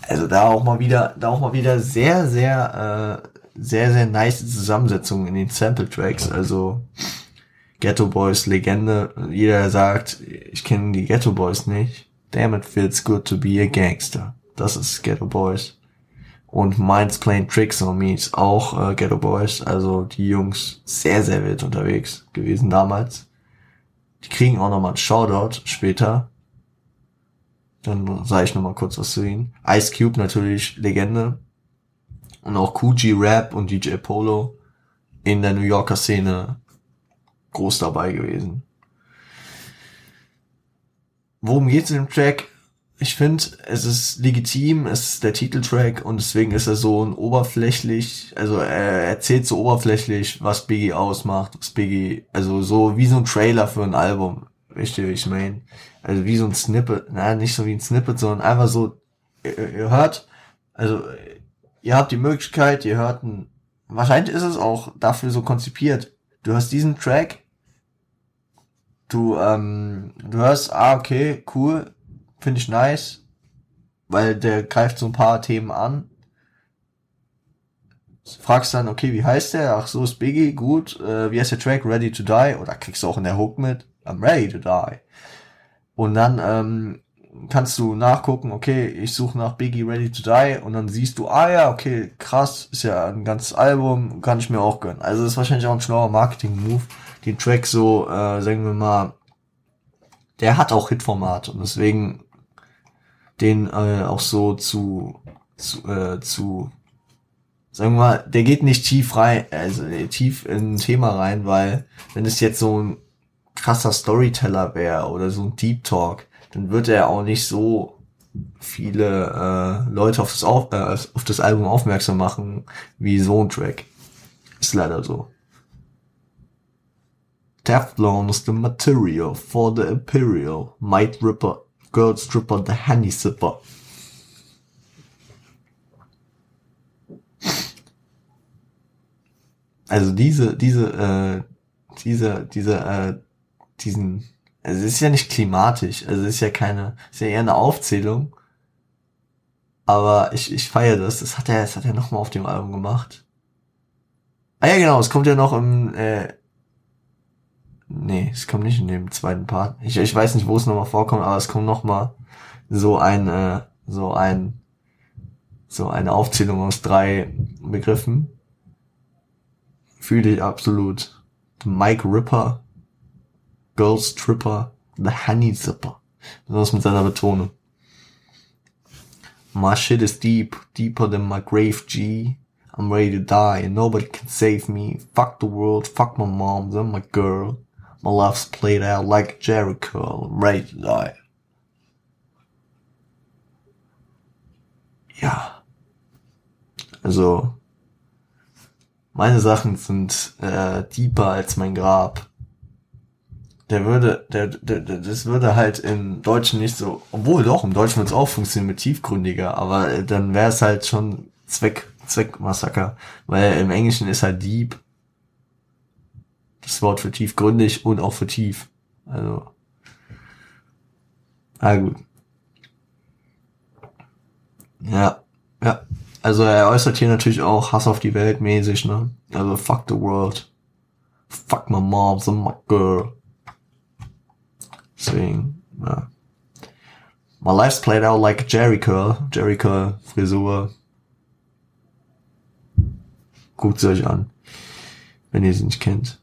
Also da auch mal wieder, da auch mal wieder sehr, sehr, äh, sehr, sehr nice Zusammensetzung in den Sample Tracks. Also Ghetto Boys Legende. Jeder sagt, ich kenne die Ghetto Boys nicht. Damn it feels good to be a gangster. Das ist Ghetto Boys. Und Minds Playing Tricks on Me ist auch äh, Ghetto Boys. Also die Jungs sehr, sehr wild unterwegs gewesen damals. Die kriegen auch nochmal einen Shoutout später. Dann sage ich nochmal kurz was zu ihnen. Ice Cube natürlich Legende. Und auch Coogee Rap und DJ Polo in der New Yorker Szene groß dabei gewesen. Worum geht's in dem Track? Ich finde, es ist legitim, es ist der Titeltrack und deswegen ist er so ein oberflächlich, also er erzählt so oberflächlich, was Biggie ausmacht, was Biggie, also so wie so ein Trailer für ein Album. Wie ich meine? Also wie so ein Snippet, na, nicht so wie ein Snippet, sondern einfach so, ihr, ihr hört, also ihr habt die Möglichkeit, ihr hört ein, wahrscheinlich ist es auch dafür so konzipiert. Du hast diesen Track, du, ähm, du hörst, ah, okay, cool, finde ich nice, weil der greift so ein paar Themen an. Fragst dann, okay, wie heißt der? Ach, so ist Biggie, gut. Äh, wie heißt der Track? Ready to Die? Oder kriegst du auch in der Hook mit? I'm ready to die. Und dann ähm, kannst du nachgucken, okay, ich suche nach Biggie Ready to Die und dann siehst du, ah ja, okay, krass, ist ja ein ganzes Album, kann ich mir auch gönnen. Also ist wahrscheinlich auch ein schlauer Marketing-Move, den Track so, äh, sagen wir mal, der hat auch Hitformat und deswegen den äh, auch so zu, zu, äh, zu sagen wir mal, der geht nicht tief rein, also tief in ein Thema rein, weil wenn es jetzt so ein krasser Storyteller wäre oder so ein Deep Talk, dann wird er auch nicht so viele äh, Leute auf das, auf, äh, auf das Album aufmerksam machen wie so ein Track. Ist leider so. Teflon is the material for the Imperial Might Ripper Girl Stripper the Honey Sipper. Also diese, diese, äh, diese, diese, äh, diesen, also es ist ja nicht klimatisch, also es ist ja keine, es ist ja eher eine Aufzählung. Aber ich, ich feiere das. Das hat er, das hat er nochmal auf dem Album gemacht. Ah ja, genau, es kommt ja noch im, äh, nee, es kommt nicht in dem zweiten Part. Ich, ich weiß nicht, wo es nochmal vorkommt, aber es kommt nochmal so ein, äh, so ein, so eine Aufzählung aus drei Begriffen. Fühle ich absolut. The Mike Ripper, Girls Tripper, The Honey Zipper. Besonders mit seiner Betonung. My shit is deep, deeper than my grave, G. I'm ready to die and nobody can save me. Fuck the world, fuck my mom, then my girl. My love's played out like Jericho. I'm ready to die. Ja. Also, meine Sachen sind äh, deeper als mein Grab. Der würde, der, der, der, das würde halt im Deutschen nicht so, obwohl doch, im Deutschen würde es auch funktionieren mit tiefgründiger, aber dann wäre es halt schon Zweck, Zweckmassaker, weil im Englischen ist halt deep das Wort für tiefgründig und auch für tief. Also, ah gut. Ja, ja. Also er äußert hier natürlich auch Hass auf die Welt mäßig, ne? Also fuck the world. Fuck my mom, so my girl. Deswegen, ja. My life's played out like Jerry Curl. Jerry Curl, Frisur. Guckt sie euch an, wenn ihr sie nicht kennt.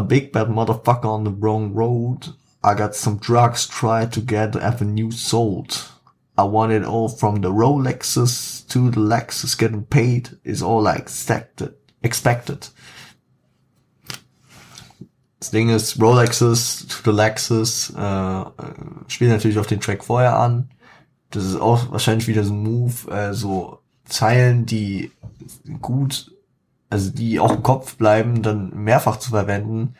A big bad motherfucker on the wrong road. I got some drugs, tried to get the avenue sold. I want it all from the Rolexes to the Lexus. Getting paid is all I expected. expected. Das Ding ist, Rolexes to the Lexus äh, äh spielt natürlich auf den Track vorher an. Das ist auch wahrscheinlich wieder so ein Move, äh, so Zeilen, die gut, also die auch im Kopf bleiben, dann mehrfach zu verwenden,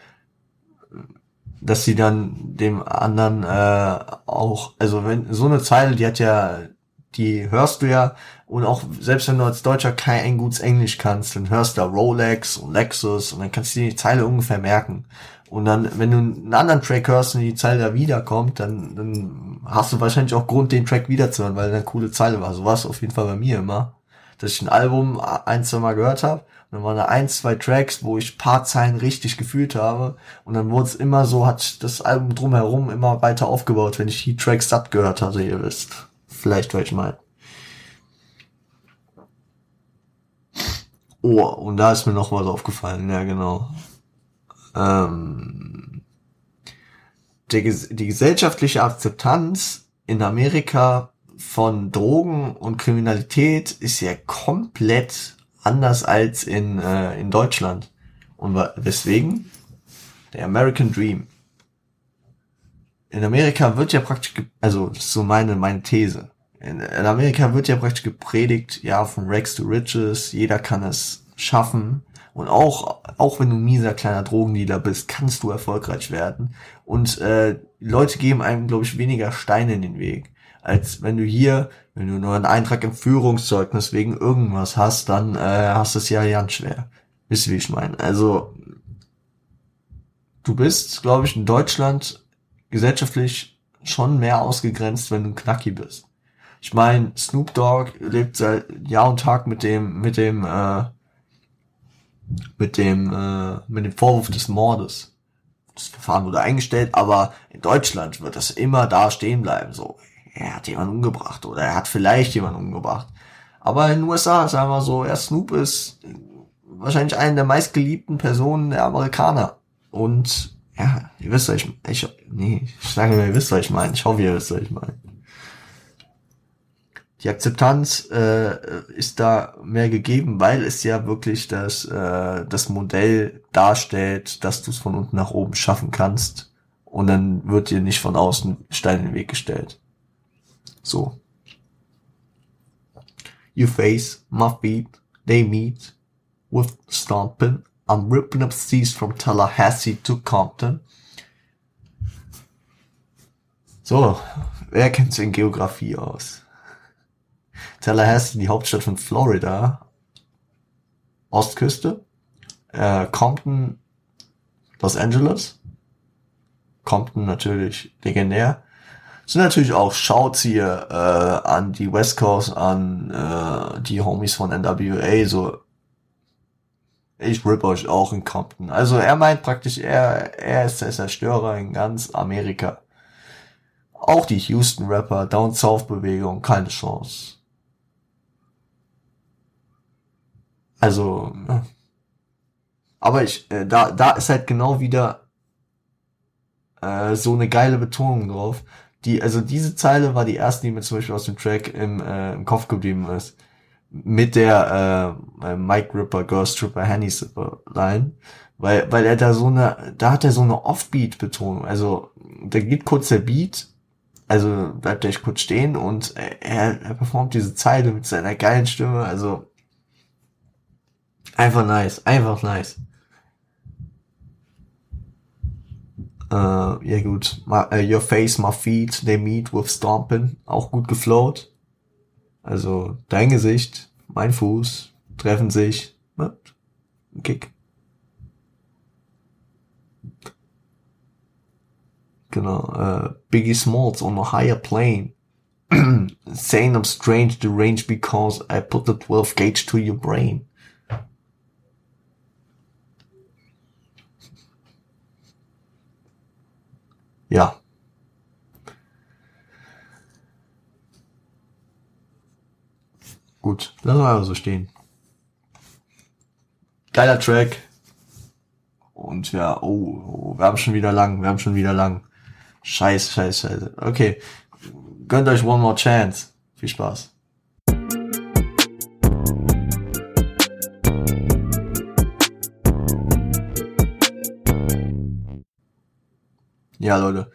dass sie dann dem anderen äh, auch, also wenn so eine Zeile, die hat ja, die hörst du ja und auch selbst wenn du als Deutscher kein gutes Englisch kannst, dann hörst du da Rolex und Lexus und dann kannst du die Zeile ungefähr merken. Und dann, wenn du einen anderen Track hörst und die Zeile da wiederkommt, dann, dann hast du wahrscheinlich auch Grund, den Track wiederzuhören, weil eine coole Zeile war. So war es auf jeden Fall bei mir immer, dass ich ein Album ein, zwei Mal gehört habe dann waren da ein, zwei Tracks, wo ich paar Zeilen richtig gefühlt habe. Und dann wurde es immer so, hat das Album drumherum immer weiter aufgebaut, wenn ich die Tracks satt gehört hatte, ihr wisst. Vielleicht, weil ich meine. Oh, und da ist mir noch was aufgefallen, ja genau. Ähm, die, die gesellschaftliche Akzeptanz in Amerika von Drogen und Kriminalität ist ja komplett anders als in, äh, in Deutschland. Und weswegen? Der American Dream. In Amerika wird ja praktisch, also das ist so meine, meine These. In, in Amerika wird ja praktisch gepredigt, ja, von Rex to Riches, jeder kann es schaffen. Und auch, auch wenn du mieser kleiner Drogendealer bist, kannst du erfolgreich werden. Und äh, Leute geben einem, glaube ich, weniger Steine in den Weg als wenn du hier, wenn du nur einen Eintrag im Führungszeugnis wegen irgendwas hast, dann äh, hast du es ja ganz schwer. Wisst ihr, wie ich meine? Also, du bist, glaube ich, in Deutschland gesellschaftlich schon mehr ausgegrenzt, wenn du Knacki bist. Ich meine, Snoop Dogg lebt seit Jahr und Tag mit dem, mit dem, äh, mit dem, äh, mit dem Vorwurf des Mordes. Das Verfahren wurde eingestellt, aber in Deutschland wird das immer da stehen bleiben. So, er hat jemanden umgebracht oder er hat vielleicht jemanden umgebracht. Aber in den USA, sagen wir so, er Snoop ist wahrscheinlich eine der meistgeliebten Personen der Amerikaner. Und ja, ihr wisst, was ich, ich nee, ich sage mir, ihr wisst, was ich meine. Ich hoffe, ihr wisst, was ich meine. Die Akzeptanz äh, ist da mehr gegeben, weil es ja wirklich das, äh, das Modell darstellt, dass du es von unten nach oben schaffen kannst. Und dann wird dir nicht von außen Stein in den Weg gestellt. So. You face, my feet, they meet with stomping. I'm ripping up seas from Tallahassee to Compton. So, wer kennt sich in Geografie aus? Tallahassee, die Hauptstadt von Florida. Ostküste. Äh, Compton, Los Angeles. Compton natürlich legendär sind natürlich auch Shouts hier äh, an die West Coast, an äh, die Homies von NWA, so ich rip euch auch in Compton. Also er meint praktisch, er, er ist der Zerstörer in ganz Amerika. Auch die Houston-Rapper, Down South-Bewegung, keine Chance. Also, Aber ich, äh, da, da ist halt genau wieder äh, so eine geile Betonung drauf. Die, also diese Zeile war die erste, die mir zum Beispiel aus dem Track im, äh, im Kopf geblieben ist. Mit der äh, Mike Ripper, Girl Stripper, Henny Stripper Line. Weil, weil er da so eine, da hat er so eine Offbeat-Betonung. Also, da geht kurz der Beat, also bleibt er kurz stehen und er, er performt diese Zeile mit seiner geilen Stimme. Also, einfach nice, einfach nice. Äh, ja gut, my, uh, Your Face, My Feet, They Meet with Stompin', auch gut geflowt. Also dein Gesicht, mein Fuß treffen sich. Ne? Kick. Genau. Uh, Biggie Smalls on a higher plane. Saying I'm strange, deranged because I put the 12 gauge to your brain. Ja. Gut, lassen wir aber so stehen. Geiler Track. Und ja, oh, oh, wir haben schon wieder lang, wir haben schon wieder lang. Scheiße, scheiße, scheiße. Okay. Gönnt euch One More Chance. Viel Spaß. Ja, Leute.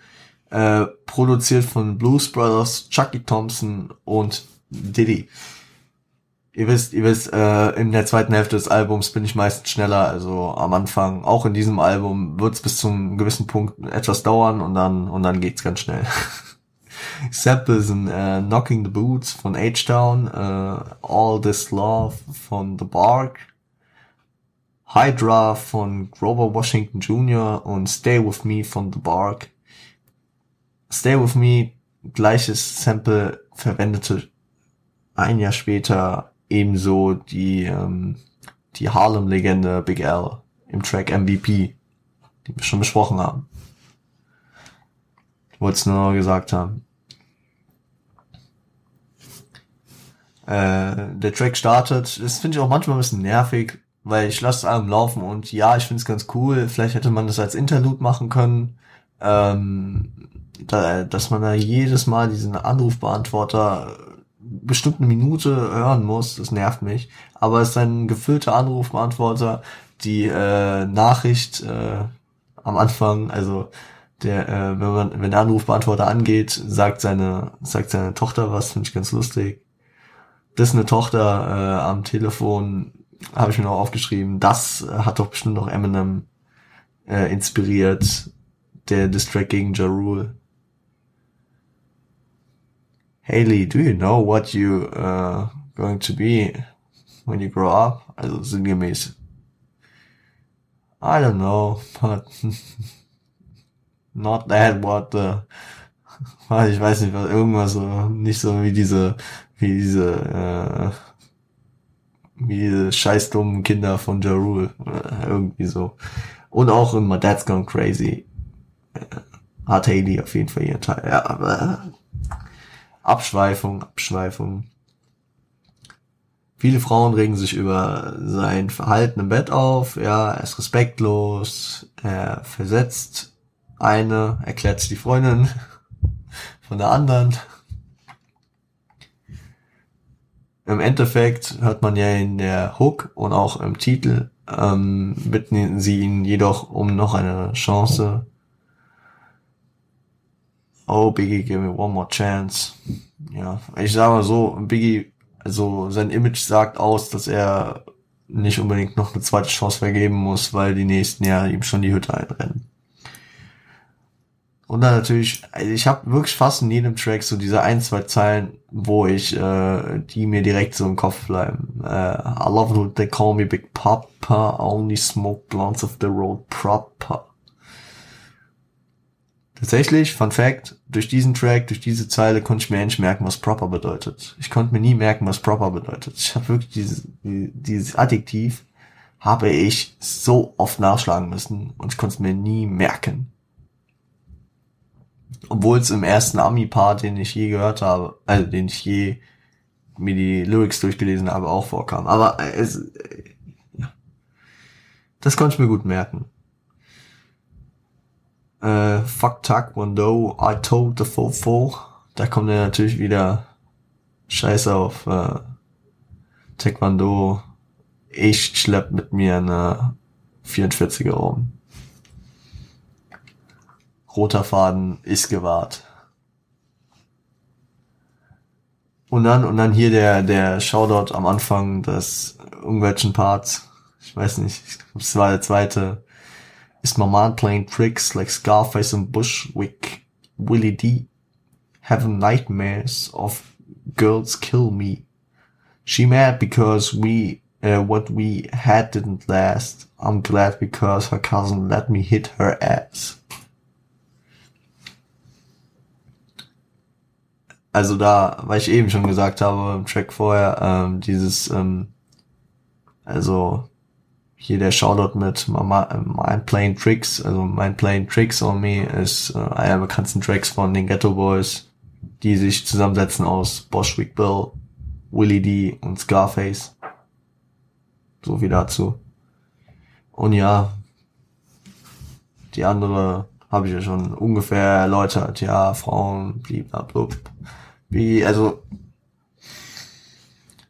Äh, produziert von Blues Brothers, Chucky Thompson und Diddy. Ihr wisst, ihr wisst, äh, in der zweiten Hälfte des Albums bin ich meistens schneller, also am Anfang, auch in diesem Album wird es bis zum gewissen Punkt etwas dauern und dann und dann geht's ganz schnell. Sample sind äh, Knocking the Boots von H-Town, äh, All This Love von The Bark, Hydra von Grover Washington Jr. und Stay With Me von The Bark. Stay With Me, gleiches Sample verwendete ein Jahr später ebenso die, ähm, die Harlem-Legende Big L im Track MVP, die wir schon besprochen haben. Ich wollte es nur noch gesagt haben. Äh, der Track startet, das finde ich auch manchmal ein bisschen nervig, weil ich lasse es laufen und ja, ich finde es ganz cool. Vielleicht hätte man das als Interlude machen können, ähm, da, dass man da jedes Mal diesen Anrufbeantworter bestimmt eine Minute hören muss. Das nervt mich. Aber es ist ein gefüllter Anrufbeantworter. Die äh, Nachricht äh, am Anfang, also der, äh, wenn man, wenn der Anrufbeantworter angeht, sagt seine, sagt seine Tochter was, finde ich ganz lustig. Das ist eine Tochter äh, am Telefon habe ich mir noch aufgeschrieben, das hat doch bestimmt noch Eminem äh, inspiriert, der Distrack gegen Ja Rule. Haley, do you know what you uh, going to be when you grow up? Also sinngemäß. I don't know, but not that what the ich weiß nicht, irgendwas so, nicht so wie diese, wie diese, äh, diese scheiß dummen Kinder von Ja Rule. Irgendwie so. Und auch in My Dad's Gone Crazy hat Haley auf jeden Fall ihren Teil. Ja, aber Abschweifung, Abschweifung. Viele Frauen regen sich über sein Verhalten im Bett auf. Ja, er ist respektlos. Er versetzt eine, erklärt sich die Freundin von der anderen. Im Endeffekt hört man ja in der Hook und auch im Titel, ähm, bitten sie ihn jedoch um noch eine Chance. Oh, Biggie, give me one more chance. Ja, ich sage mal so, Biggie, also sein Image sagt aus, dass er nicht unbedingt noch eine zweite Chance vergeben muss, weil die nächsten Jahre ihm schon die Hütte einrennen. Und dann natürlich, also ich habe wirklich fast in jedem Track so diese ein, zwei Zeilen, wo ich, äh, die mir direkt so im Kopf bleiben. Äh, I love what they call me Big Papa, only smoke blunts of the road proper. Tatsächlich, Fun Fact, durch diesen Track, durch diese Zeile konnte ich mir endlich merken, was proper bedeutet. Ich konnte mir nie merken, was proper bedeutet. Ich habe wirklich dieses, dieses Adjektiv habe ich so oft nachschlagen müssen und ich konnte es mir nie merken. Obwohl es im ersten Ami-Part, den ich je gehört habe, also den ich je mir die Lyrics durchgelesen habe, auch vorkam. Aber es, ja. Das konnte ich mir gut merken. Äh, fuck Taekwondo, I told the fofo. Da kommt er natürlich wieder Scheiße auf äh, Taekwondo. Ich schlepp mit mir eine 44er rum. Roter Faden ist gewahrt. Und dann, und dann hier der, der Shoutout am Anfang des irgendwelchen Parts. Ich weiß nicht, ich glaube, es war der zweite. Is my man playing tricks like Scarface and Bushwick, Willie D? Having nightmares of girls kill me. She mad because we, uh, what we had didn't last. I'm glad because her cousin let me hit her ass. Also da, weil ich eben schon gesagt habe im Track vorher, ähm, dieses, ähm, also hier der Shoutout mit Mind Playing Tricks, also Mind Playing Tricks on Me ist äh, einer der bekanntesten Tracks von den Ghetto Boys, die sich zusammensetzen aus Boschwick Bill, Willie D und Scarface. So wie dazu. Und ja, die andere habe ich ja schon ungefähr erläutert. Ja, Frauen, blablabla wie, also,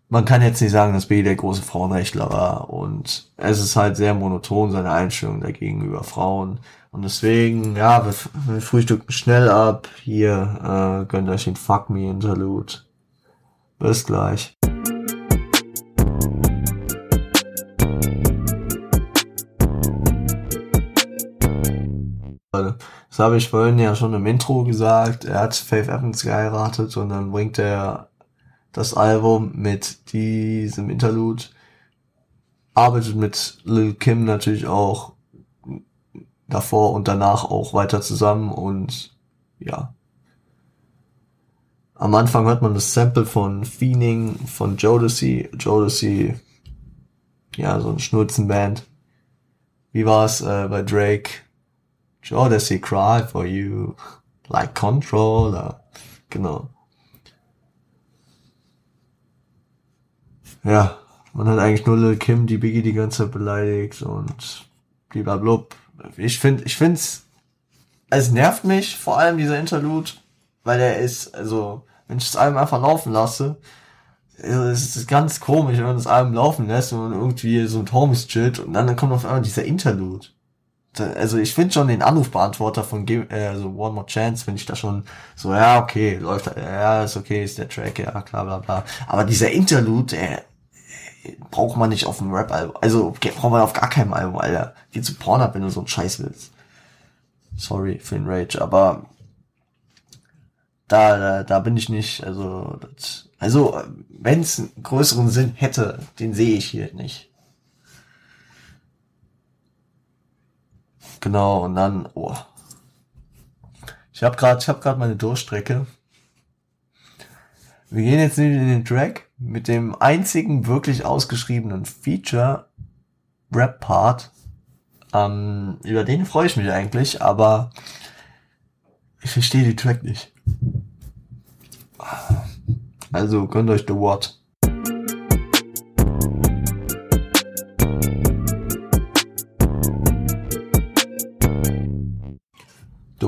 man kann jetzt nicht sagen, dass B der große Frauenrechtler war und es ist halt sehr monoton, seine Einstellung dagegen über Frauen. Und deswegen, ja, wir, wir frühstücken schnell ab. Hier, äh, gönnt euch den Fuck Me Interlude. Bis gleich. Das habe ich vorhin ja schon im Intro gesagt. Er hat Faith Evans geheiratet und dann bringt er das Album mit diesem Interlude. Arbeitet mit Lil Kim natürlich auch davor und danach auch weiter zusammen und ja. Am Anfang hört man das Sample von Feening von Jodeci. Jodeci, ja, so ein Schnurzenband. Wie war es äh, bei Drake? He cry for you? Like Controller. Genau. Ja, man hat eigentlich nur Lil Kim, die Biggie die ganze Zeit beleidigt und blablabla. Ich finde, ich find's, es nervt mich, vor allem dieser Interlude, weil er ist, also, wenn ich das Album einfach laufen lasse, es ist ganz komisch, wenn man das Album laufen lässt und irgendwie so ein Homies chillt und dann kommt auf einmal dieser Interlude also ich finde schon den Anrufbeantworter von äh, also One More Chance, finde ich da schon so, ja, okay, läuft, ja, ist okay, ist der Track, ja, klar, bla, bla. Aber dieser Interlude, äh, braucht man nicht auf dem Rap-Album. Also, braucht man auf gar keinem Album, Alter. Geh zu Pornhub, wenn du so einen Scheiß willst. Sorry für den Rage, aber da, da, da bin ich nicht, also, das, also, wenn es einen größeren Sinn hätte, den sehe ich hier nicht. Genau, und dann, oh. Ich habe gerade, ich habe gerade meine Durchstrecke. Wir gehen jetzt in den Track mit dem einzigen wirklich ausgeschriebenen Feature Rap Part. Ähm, über den freue ich mich eigentlich, aber ich verstehe die Track nicht. Also gönnt euch The What.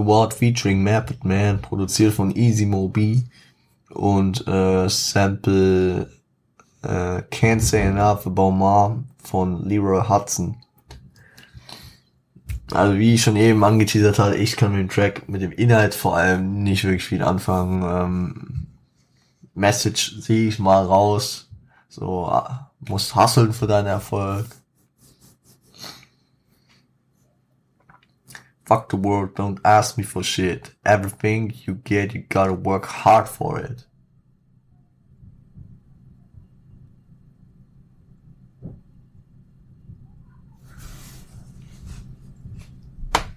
The Ward featuring Method Man, produziert von Easy Mo und äh, Sample äh, Can't Say Enough About Mom von Leroy Hudson. Also wie ich schon eben angeteasert hatte, ich kann mit dem Track, mit dem Inhalt vor allem nicht wirklich viel anfangen. Ähm, Message sehe ich mal raus. So, musst hustlen für deinen Erfolg. Fuck the world, don't ask me for shit. Everything you get, you gotta work hard for it.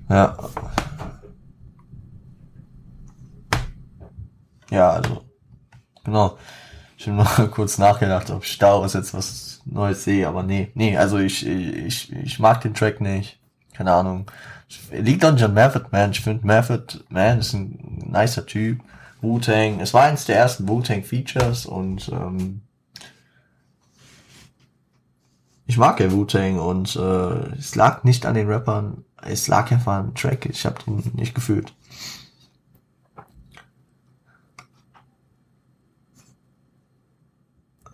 Ja. Ja, also. Genau. Ich habe noch kurz nachgedacht, ob ich daraus jetzt was Neues sehe, aber nee. Nee, also ich, ich, ich mag den Track nicht. Keine Ahnung. Liegt an John Method Man. Ich finde Method Man ist ein nicer Typ. Wu-Tang. Es war eins der ersten Wu-Tang Features und ähm, ich mag ja Wu-Tang und äh, es lag nicht an den Rappern, es lag einfach am Track. Ich habe den nicht gefühlt.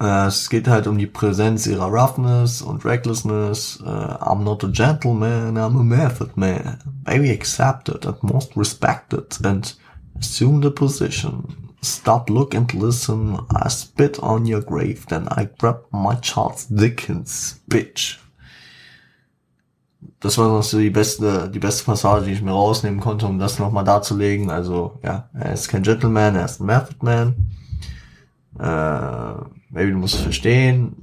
Äh, es geht halt um die Präsenz ihrer Roughness und Recklessness. Uh, I'm not a gentleman, I'm a method man. Baby accepted and most respected and assume the position. Stop, look and listen. I spit on your grave, then I grab my Charles Dickens, bitch. Das war noch so die beste, die beste Passage, die ich mir rausnehmen konnte, um das nochmal darzulegen. Also, ja, er ist kein Gentleman, er ist ein Method Man. Äh, maybe du musst verstehen,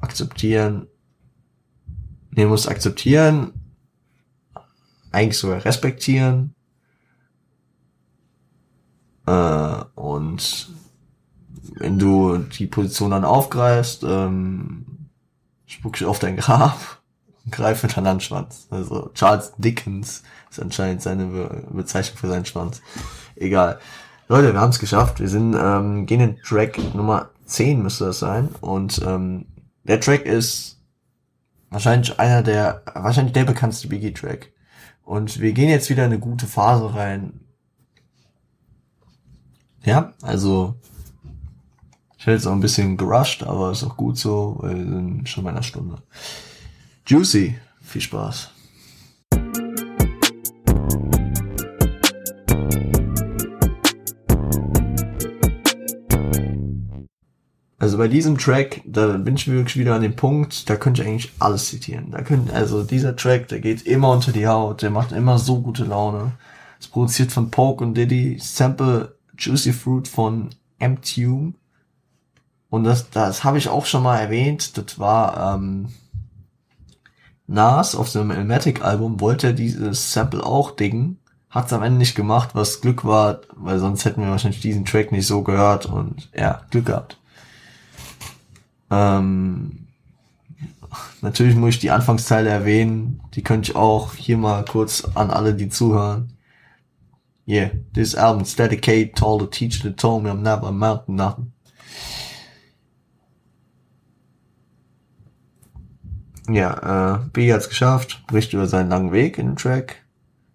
akzeptieren. Nee, musst akzeptieren, eigentlich sogar respektieren. Äh, und wenn du die Position dann aufgreifst, ähm, spuck ich auf dein Grab und greife mit deinem Schwanz. Also Charles Dickens ist anscheinend seine Be Bezeichnung für seinen Schwanz. Egal. Leute, wir haben es geschafft. Wir sind, ähm, gehen in Track Nummer 10 müsste das sein. Und ähm, der Track ist wahrscheinlich einer der, wahrscheinlich der bekannteste Biggie-Track. Und wir gehen jetzt wieder in eine gute Phase rein. Ja, also ich hätte jetzt auch ein bisschen gerusht, aber ist auch gut so, weil wir sind schon bei einer Stunde. Juicy, viel Spaß. Also bei diesem Track, da bin ich wirklich wieder an dem Punkt, da könnte ich eigentlich alles zitieren. Da könnte, also dieser Track, der geht immer unter die Haut, der macht immer so gute Laune. Ist produziert von Poke und Diddy, Sample Juicy Fruit von M-Tune. Und das, das habe ich auch schon mal erwähnt, das war ähm, Nas auf seinem Elmatic-Album, wollte er dieses Sample auch diggen, hat es am Ende nicht gemacht, was Glück war, weil sonst hätten wir wahrscheinlich diesen Track nicht so gehört und ja, Glück gehabt. Ähm, natürlich muss ich die Anfangsteile erwähnen. Die könnte ich auch hier mal kurz an alle, die zuhören. Yeah, this album's dedicated to all the teachers that told me I'm never amounting nothing. Ja, äh, B hat's geschafft, bricht über seinen langen Weg in den Track.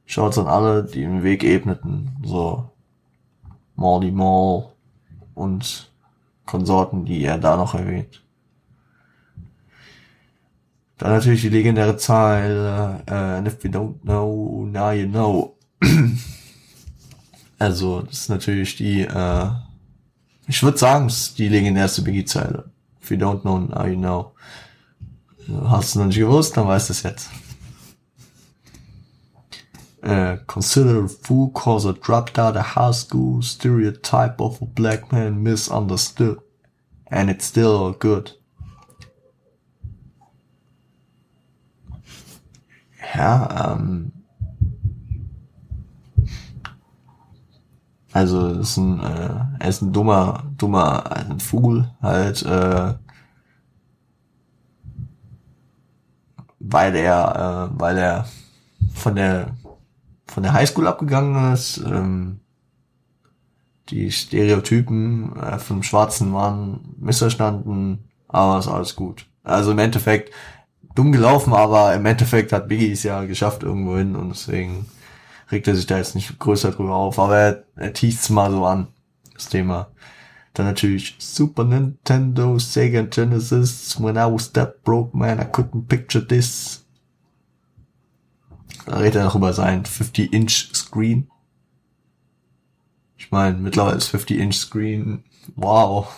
Schaut's an alle, die den Weg ebneten, so Molly Mall und Konsorten, die er da noch erwähnt. Dann natürlich die legendäre Zahl, äh, and if you don't know, now you know. also, das ist natürlich die, äh, ich würde sagen, es ist die legendärste Biggie-Zeile. If you don't know, now you know. Hast du noch nicht gewusst, dann weißt du es jetzt. Uh, consider a fool cause I dropped out of high school, stereotype of a black man misunderstood. And it's still good. Ja, ähm, also ist ein, äh, er ist ein dummer, dummer, ein Fool halt, äh, weil er, äh, weil er von der von der Highschool abgegangen ist, ähm, die Stereotypen äh, von schwarzen Mann missverstanden, aber ist alles gut. Also im Endeffekt dumm gelaufen, aber im Endeffekt hat Biggie es ja geschafft irgendwo und deswegen regt er sich da jetzt nicht größer drüber auf, aber er, er teast mal so an, das Thema. Dann natürlich Super Nintendo, Sega Genesis, when I was that broke man, I couldn't picture this. Da redet er noch über sein 50-Inch Screen. Ich meine, mittlerweile ist 50-Inch Screen, wow.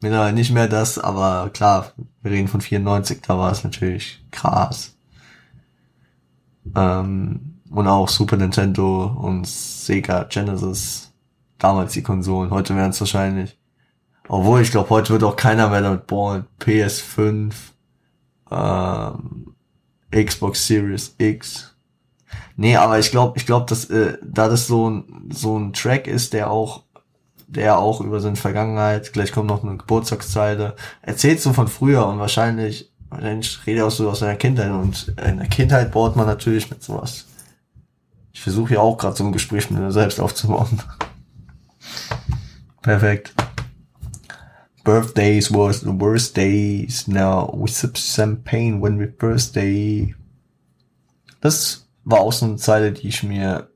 Mittlerweile nicht mehr das, aber klar, wir reden von 94, da war es natürlich krass. Ähm, und auch Super Nintendo und Sega Genesis, damals die Konsolen, heute wären es wahrscheinlich. Obwohl, ich glaube, heute wird auch keiner mehr damit bohren. PS5, ähm, Xbox Series X. Nee, aber ich glaube, ich glaube, dass äh, da das so ein so ein Track ist, der auch der auch über seine Vergangenheit, gleich kommt noch eine Geburtstagszeile, erzählt so von früher und wahrscheinlich, wahrscheinlich redet auch so aus seiner Kindheit und in der Kindheit baut man natürlich mit sowas. Ich versuche ja auch gerade so ein Gespräch mit mir selbst aufzubauen. Perfekt. Birthdays was the worst days. Now we sip champagne when we birthday. Das war auch so eine Zeile, die ich mir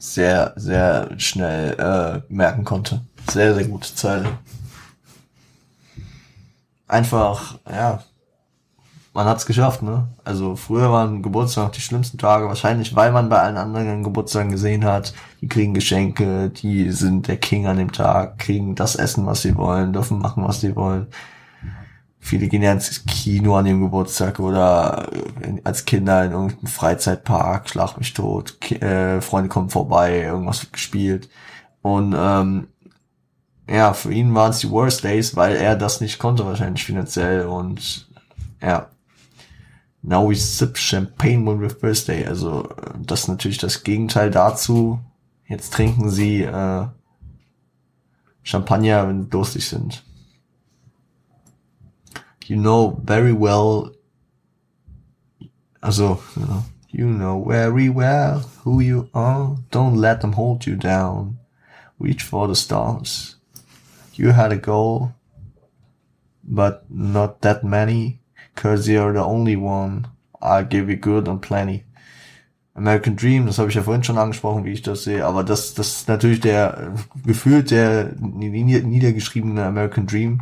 sehr, sehr schnell äh, merken konnte. Sehr, sehr gute Zeile. Einfach, ja, man hat's geschafft, ne? Also früher waren Geburtstage noch die schlimmsten Tage, wahrscheinlich weil man bei allen anderen Geburtstagen gesehen hat, die kriegen Geschenke, die sind der King an dem Tag, kriegen das Essen, was sie wollen, dürfen machen, was sie wollen. Viele gehen ja ins Kino an dem Geburtstag oder als Kinder in irgendeinem Freizeitpark, schlag mich tot, Ki äh, Freunde kommen vorbei, irgendwas wird gespielt. Und ähm, ja, für ihn waren es die Worst Days, weil er das nicht konnte wahrscheinlich finanziell und ja, Now we sip champagne when we're birthday. Also das ist natürlich das Gegenteil dazu. Jetzt trinken sie äh, Champagner, wenn sie durstig sind. You know very well. Also, you know, you know very well who you are. Don't let them hold you down. Reach for the stars. You had a goal, but not that many. Cause you're the only one. I'll give you good and plenty. American Dream, das habe ich ja vorhin schon angesprochen, wie ich das sehe, aber das, das ist natürlich der gefühlt der niedergeschriebene American Dream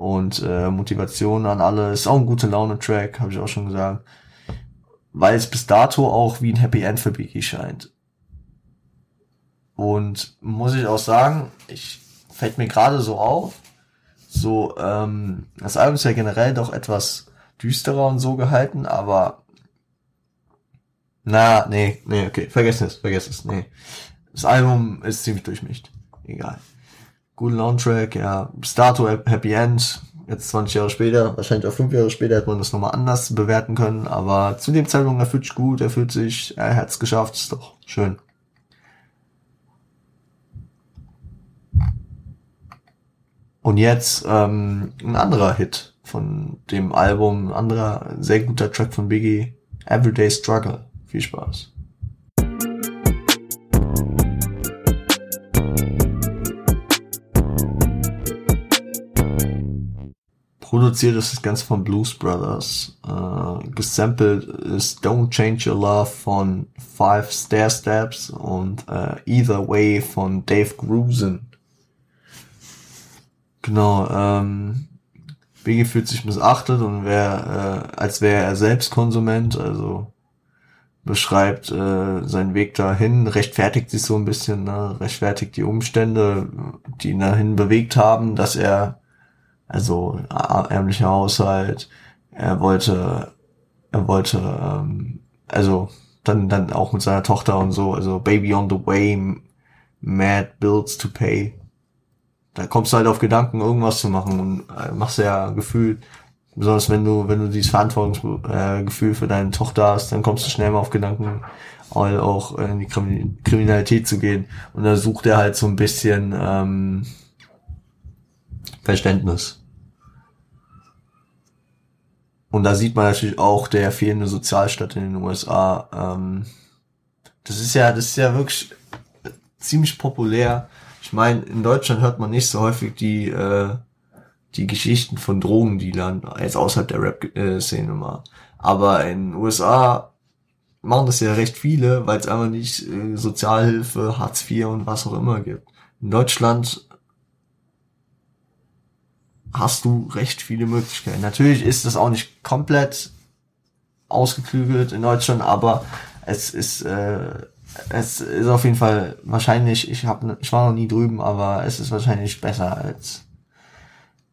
und äh, Motivation an alle. Ist auch ein guter Laune-Track, habe ich auch schon gesagt. Weil es bis dato auch wie ein Happy End für Biggie scheint. Und muss ich auch sagen, ich fällt mir gerade so auf, so, ähm, das Album ist ja generell doch etwas düsterer und so gehalten, aber na, nee, nee, okay, vergessen es, vergessen es, nee. Das Album ist ziemlich durchmischt. Egal. Guten Soundtrack, ja. Stato Happy End. Jetzt 20 Jahre später, wahrscheinlich auch 5 Jahre später hätte man das nochmal anders bewerten können, aber zu dem Zeitpunkt, er fühlt sich gut, er fühlt sich, er hat's geschafft, ist doch schön. Und jetzt ähm, ein anderer Hit von dem Album, ein anderer sehr guter Track von Biggie, Everyday Struggle. Viel Spaß. Produziert ist das Ganze von Blues Brothers. Äh, gesampelt ist Don't Change Your Love von Five Stair Steps und äh, Either Way von Dave Grusin. Genau, ähm, Biggie fühlt sich missachtet und wäre, äh, als wäre er selbst Konsument, also beschreibt äh, seinen Weg dahin, rechtfertigt sich so ein bisschen, ne? rechtfertigt die Umstände, die ihn dahin bewegt haben, dass er, also ärmlicher Haushalt, er wollte, er wollte, ähm, also dann, dann auch mit seiner Tochter und so, also Baby on the way, mad bills to pay, da kommst du halt auf Gedanken, irgendwas zu machen und äh, machst ja gefühlt, besonders wenn du, wenn du dieses Verantwortungsgefühl äh, für deine Tochter hast, dann kommst du schnell mal auf Gedanken, auch in die Kriminalität zu gehen. Und da sucht er halt so ein bisschen ähm, Verständnis. Und da sieht man natürlich auch der fehlende Sozialstaat in den USA. Ähm, das ist ja, das ist ja wirklich ziemlich populär ich meine, in Deutschland hört man nicht so häufig die, äh, die Geschichten von Drogendealern, jetzt außerhalb der Rap-Szene mal. Aber in den USA machen das ja recht viele, weil es einfach nicht äh, Sozialhilfe, Hartz IV und was auch immer gibt. In Deutschland hast du recht viele Möglichkeiten. Natürlich ist das auch nicht komplett ausgeklügelt in Deutschland, aber es ist äh, es ist auf jeden Fall wahrscheinlich, ich habe ich war noch nie drüben, aber es ist wahrscheinlich besser als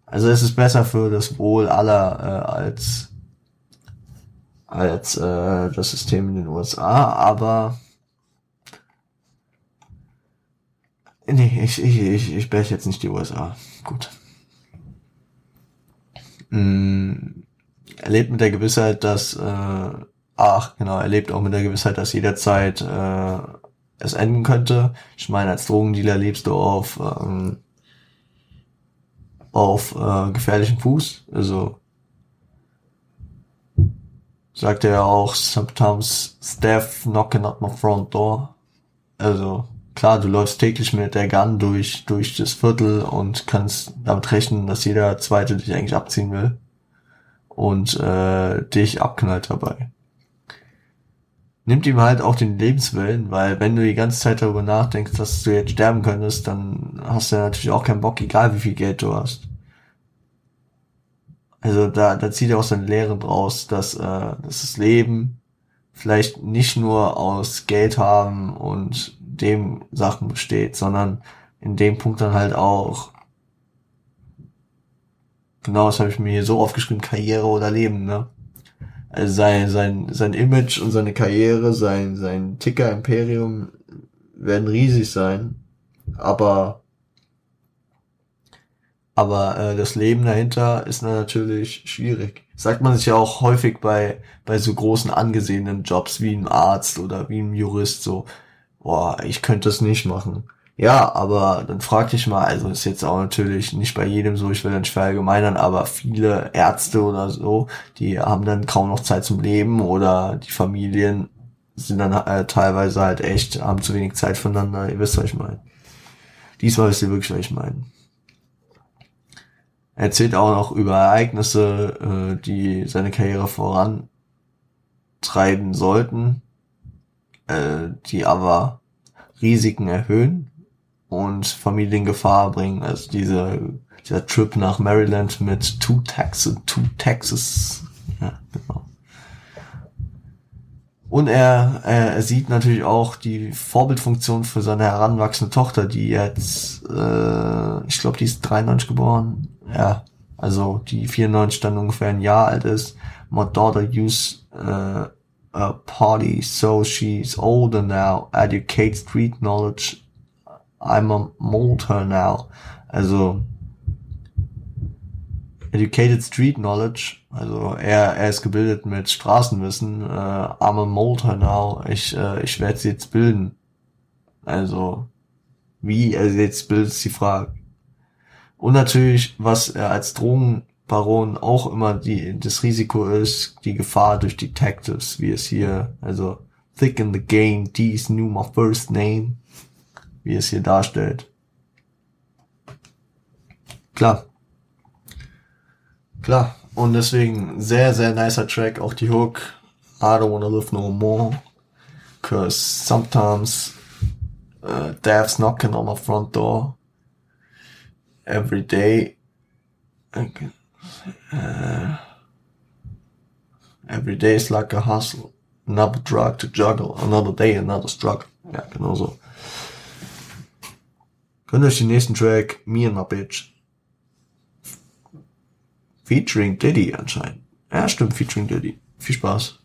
also es ist besser für das Wohl aller äh, als als äh, das System in den USA, aber nee, ich ich ich, ich jetzt nicht die USA. Gut. Mm, er lebt mit der Gewissheit, dass äh, Ach, genau, er lebt auch mit der Gewissheit, dass jederzeit äh, es enden könnte. Ich meine, als Drogendealer lebst du auf ähm, auf äh, gefährlichen Fuß. Also sagt er auch sometimes Steph knocking at my front door. Also klar, du läufst täglich mit der Gun durch, durch das Viertel und kannst damit rechnen, dass jeder Zweite dich eigentlich abziehen will und äh, dich abknallt dabei. Nimmt ihm halt auch den Lebenswillen, weil wenn du die ganze Zeit darüber nachdenkst, dass du jetzt sterben könntest, dann hast du natürlich auch keinen Bock, egal wie viel Geld du hast. Also da, da zieht er auch seine Lehre draus, dass, äh, dass das Leben vielleicht nicht nur aus Geld haben und dem Sachen besteht, sondern in dem Punkt dann halt auch, genau das habe ich mir hier so aufgeschrieben, Karriere oder Leben, ne? Also sein, sein, sein Image und seine Karriere, sein, sein Ticker-Imperium werden riesig sein, aber aber äh, das Leben dahinter ist natürlich schwierig. Sagt man sich ja auch häufig bei, bei so großen angesehenen Jobs wie ein Arzt oder wie ein Jurist so, boah, ich könnte das nicht machen. Ja, aber dann frag dich mal, also ist jetzt auch natürlich nicht bei jedem so, ich will nicht verallgemeinern, aber viele Ärzte oder so, die haben dann kaum noch Zeit zum Leben oder die Familien sind dann äh, teilweise halt echt, haben zu wenig Zeit voneinander, ihr wisst, was ich meine. Diesmal wisst ihr wirklich, was ich meine. Er erzählt auch noch über Ereignisse, äh, die seine Karriere vorantreiben sollten, äh, die aber Risiken erhöhen und Familien Gefahr bringen. Also diese, dieser Trip nach Maryland mit Two Texas, Two Texas. Ja, genau. Und er, er, er sieht natürlich auch die Vorbildfunktion für seine heranwachsende Tochter, die jetzt, äh, ich glaube, die ist 93 geboren. Ja, also die 94 dann ungefähr ein Jahr alt ist. My daughter used uh, party, so she's older now. Educate street knowledge. I'm a mold her now. Also Educated Street Knowledge, also er, er ist gebildet mit Straßenwissen, äh, I'm a molder now, ich, äh, ich werde sie jetzt bilden. Also, wie er sie jetzt bildet, ist die Frage. Und natürlich, was er als Drogenbaron auch immer die, das Risiko ist, die Gefahr durch Detectives, wie es hier, also, thick in the game, these knew my first name, wie es hier darstellt. Klar, Klar. Und deswegen sehr, sehr nicer Track. Auch die Hook. I don't wanna live no more. Cause sometimes uh, death's knocking on my front door. Every day. Uh, every day is like a hustle. Another drug to juggle. Another day, another struggle. Ja, genau so. Ihr euch den nächsten Track, Me and My Bitch, Featuring Diddy anscheinend. Ja, stimmt, featuring Diddy. Viel Spaß.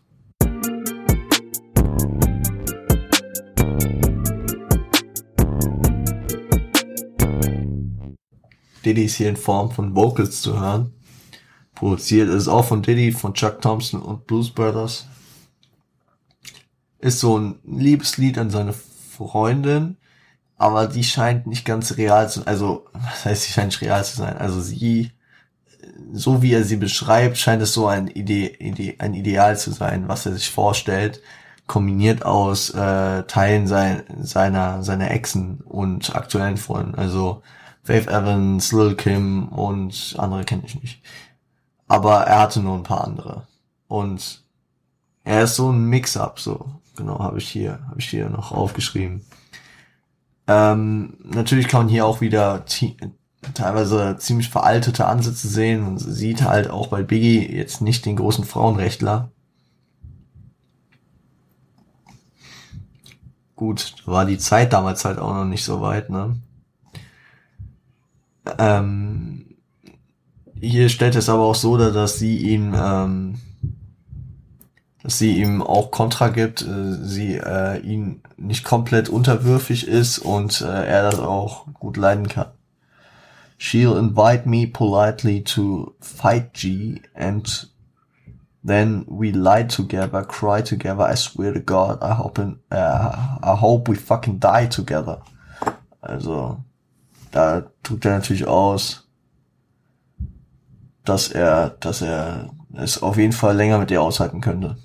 Diddy ist hier in Form von Vocals zu hören. Produziert ist auch von Diddy, von Chuck Thompson und Blues Brothers. Ist so ein Liebeslied an seine Freundin, aber die scheint nicht ganz real zu, also, was heißt, sie scheint nicht real zu sein? Also sie so wie er sie beschreibt, scheint es so ein, Ide Ide ein Ideal zu sein, was er sich vorstellt, kombiniert aus äh, Teilen sein, seiner, seiner Exen und aktuellen Freunden. Also Faith Evans, Lil Kim und andere kenne ich nicht. Aber er hatte nur ein paar andere. Und er ist so ein Mix-up, so. Genau, habe ich hier, habe ich hier noch aufgeschrieben. Ähm, natürlich kann man hier auch wieder teilweise ziemlich veraltete Ansätze sehen und sieht halt auch bei Biggie jetzt nicht den großen Frauenrechtler. Gut, war die Zeit damals halt auch noch nicht so weit, ne? Ähm, hier stellt es aber auch so dar, dass sie ihm, ähm, dass sie ihm auch Kontra gibt, äh, sie äh, ihn nicht komplett unterwürfig ist und äh, er das auch gut leiden kann. She'll invite me politely to fight G and then we lie together, cry together. I swear to God, I hope, in, uh, I hope we fucking die together. Also, da tut er natürlich aus, dass er, dass er es auf jeden Fall länger mit ihr aushalten könnte.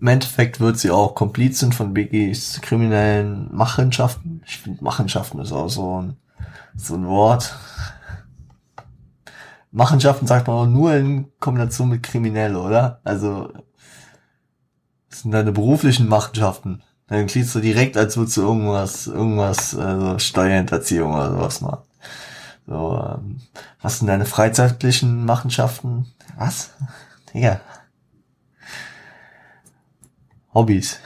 Im Endeffekt wird sie auch Komplizin von Biggies kriminellen Machenschaften. Ich finde Machenschaften ist auch so ein, so ein Wort. Machenschaften sagt man auch nur in Kombination mit kriminell, oder? Also, das sind deine beruflichen Machenschaften. Dann klingst du direkt, als würdest du irgendwas, irgendwas, also Steuerhinterziehung oder sowas machen. So, ähm, was sind deine freizeitlichen Machenschaften? Was? Digga. Hobbys.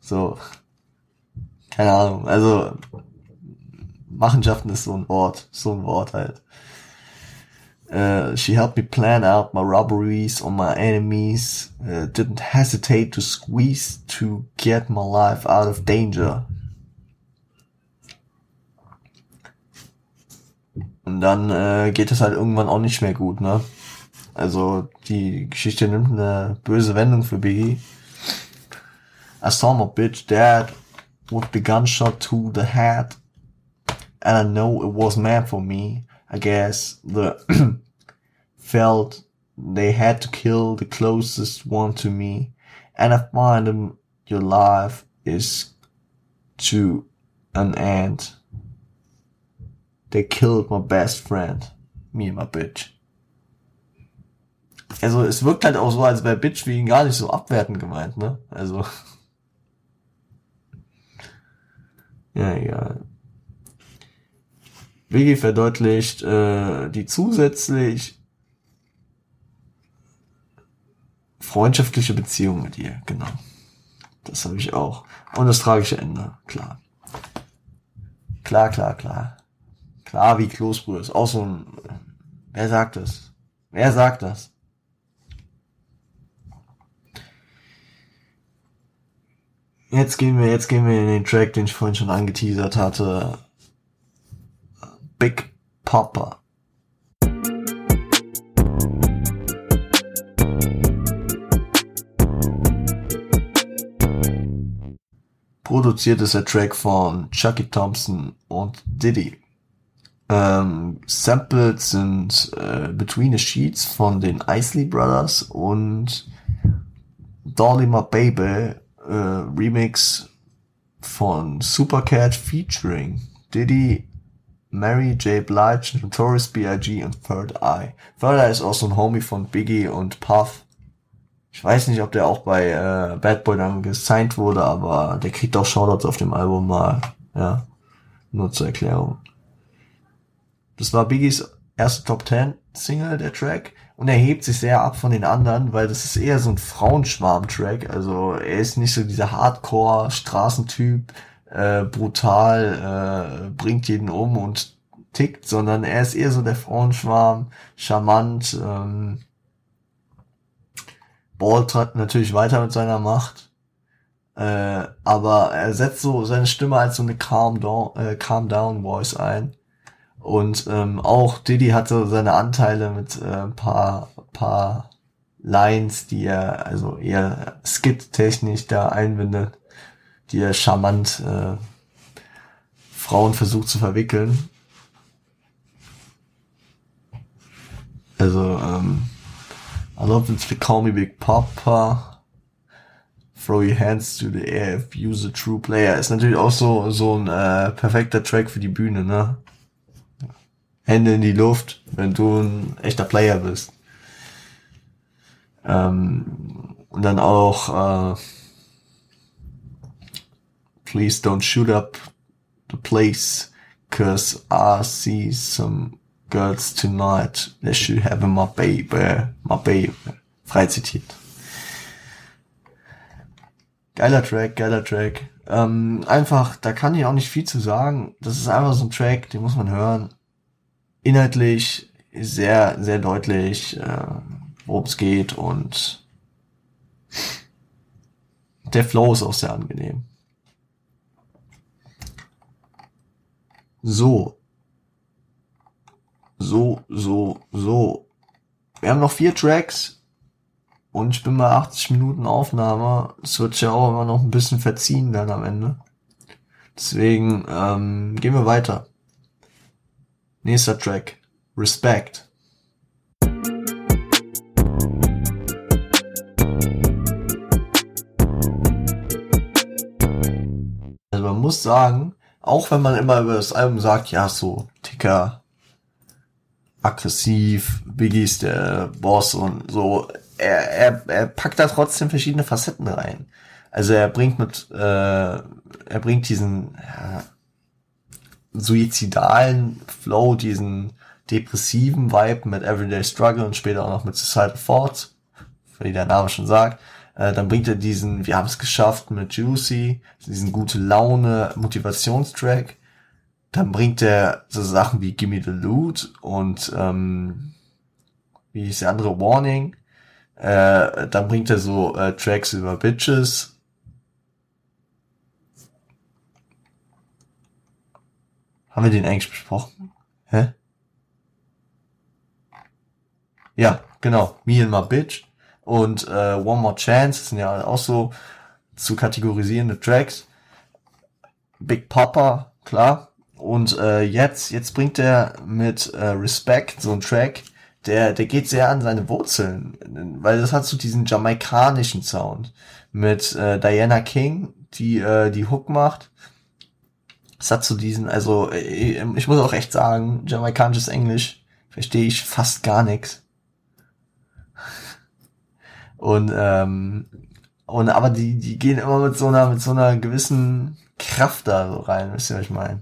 So. Keine Ahnung. Also, Machenschaften ist so ein Wort. So ein Wort halt. Uh, she helped me plan out my robberies on my enemies, uh, didn't hesitate to squeeze to get my life out of danger. Und dann äh, geht es halt irgendwann auch nicht mehr gut, ne? Also die Geschichte nimmt eine böse Wendung für Biggie. I saw my bitch dad with the gunshot to the head, and I know it was meant for me. I guess the felt they had to kill the closest one to me, and I find them your life is to an end. They killed my best friend. Me and my bitch. Also es wirkt halt auch so, als wäre Bitch wie ihn gar nicht so abwertend gemeint, ne? Also. Ja, egal. Wiggy verdeutlicht äh, die zusätzlich freundschaftliche Beziehung mit ihr, genau. Das habe ich auch. Und das tragische Ende, klar. Klar, klar, klar. Klar wie Kloßbrühe ist auch so ein. Wer sagt das? Wer sagt das? Jetzt gehen wir, jetzt gehen wir in den Track, den ich vorhin schon angeteasert hatte. Big Popper. Produziert ist der Track von Chucky Thompson und Diddy. Ähm, Samples sind äh, Between the Sheets von den Isley Brothers und Dolly My Baby äh, Remix von Supercat featuring Diddy, Mary J. Blige, Notorious B.I.G. und Third Eye. Third Eye ist auch so ein Homie von Biggie und Puff. Ich weiß nicht, ob der auch bei äh, Bad Boy dann gesigned wurde, aber der kriegt auch Shoutouts auf dem Album mal. Ja, nur zur Erklärung. Das war Biggies erste Top 10 Single, der Track. Und er hebt sich sehr ab von den anderen, weil das ist eher so ein Frauenschwarm-Track. Also er ist nicht so dieser Hardcore-Straßentyp, äh, brutal, äh, bringt jeden um und tickt, sondern er ist eher so der Frauenschwarm, charmant, ähm, Balt hat natürlich weiter mit seiner Macht. Äh, aber er setzt so seine Stimme als so eine Calm Down, äh, Calm Down Voice ein. Und ähm, auch Diddy hatte seine Anteile mit äh, ein paar, paar Lines, die er also eher skit-technisch da einbindet, die er charmant äh, Frauen versucht zu verwickeln. Also, ähm, I love it to call me Big Papa. Throw your hands to the air if you're a true player. Ist natürlich auch so, so ein äh, perfekter Track für die Bühne, ne? Hände in die Luft, wenn du ein echter Player bist. Ähm, und dann auch äh, Please don't shoot up the place, cause I see some girls tonight. They should have my baby, my baby. Frei zitiert. Geiler Track, geiler Track. Ähm, einfach, da kann ich auch nicht viel zu sagen. Das ist einfach so ein Track, den muss man hören inhaltlich sehr, sehr deutlich, äh, worum es geht und der Flow ist auch sehr angenehm. So. So, so, so. Wir haben noch vier Tracks und ich bin bei 80 Minuten Aufnahme. Es wird ja auch immer noch ein bisschen verziehen dann am Ende. Deswegen ähm, gehen wir weiter. Nächster Track. Respect. Also man muss sagen, auch wenn man immer über das Album sagt, ja, so Ticker, aggressiv, Biggie ist der Boss und so, er, er, er packt da trotzdem verschiedene Facetten rein. Also er bringt mit, äh, er bringt diesen, ja, suizidalen Flow, diesen depressiven Vibe mit Everyday Struggle und später auch noch mit Societal Thoughts, wie der Name schon sagt. Äh, dann bringt er diesen, wir haben es geschafft mit Juicy, diesen gute Laune Motivationstrack. Dann bringt er so Sachen wie Gimme the Loot und ähm, wie ist der andere Warning. Äh, dann bringt er so äh, Tracks über Bitches. Haben wir den eigentlich besprochen? Hä? Ja, genau. Me and my Bitch und äh, One More Chance sind ja auch so zu kategorisierende Tracks. Big Papa, klar. Und äh, jetzt, jetzt bringt er mit äh, Respect so einen Track, der, der geht sehr an seine Wurzeln, weil das hat so diesen jamaikanischen Sound mit äh, Diana King, die äh, die Hook macht. Es so diesen, also ich, äh, ich muss auch echt sagen, jamaikanisches Englisch verstehe ich fast gar nichts. Und ähm, und aber die die gehen immer mit so einer mit so einer gewissen Kraft da so rein, wisst ihr was ich meine?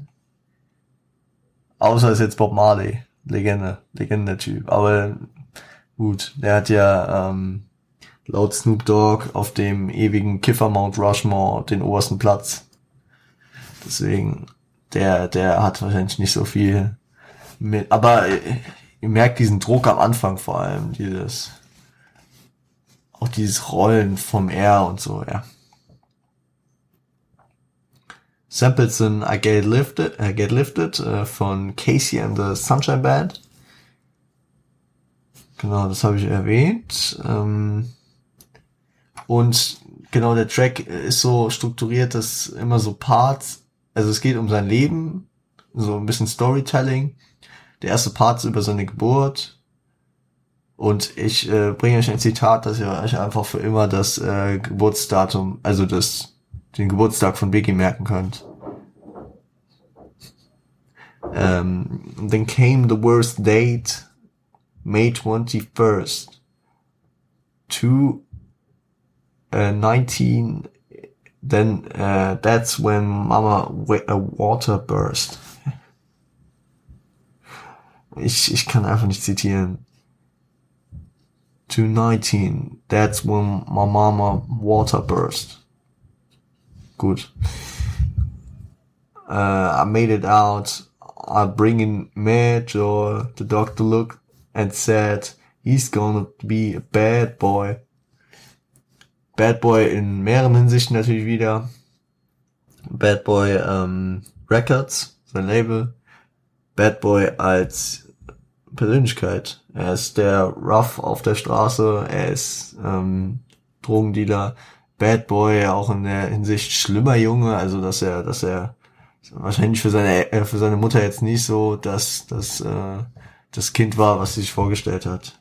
Außer ist jetzt Bob Marley, Legende, Legende Typ. Aber gut, der hat ja ähm, laut Snoop Dogg auf dem ewigen Kiffer Mount Rushmore den obersten Platz. Deswegen, der, der hat wahrscheinlich nicht so viel mit, aber ihr merkt diesen Druck am Anfang vor allem, dieses, auch dieses Rollen vom R und so, ja. Samples in I Get Lifted, I Get Lifted äh, von Casey and the Sunshine Band. Genau, das habe ich erwähnt. Ähm, und genau, der Track ist so strukturiert, dass immer so Parts, also es geht um sein Leben, so ein bisschen Storytelling. Der erste Part ist über seine Geburt, und ich äh, bringe euch ein Zitat, dass ihr euch einfach für immer das äh, Geburtsdatum, also das, den Geburtstag von Biggie merken könnt. Um, ähm, then came the worst date, May 21st, to uh, 19, then uh, that's when Mama a water burst. Ich, ich kann einfach nicht zitieren to 19. That's when my mama water burst. Good. Uh, I made it out. I bring in Madge or the doctor looked and said, he's gonna be a bad boy. Bad Boy in mehreren Hinsichten natürlich wieder. Bad Boy ähm, Records, sein Label. Bad Boy als Persönlichkeit. Er ist der Rough auf der Straße, er ist ähm, Drogendealer, Bad Boy, auch in der Hinsicht schlimmer Junge, also dass er, dass er wahrscheinlich für seine äh, für seine Mutter jetzt nicht so dass das äh, das Kind war, was sie sich vorgestellt hat.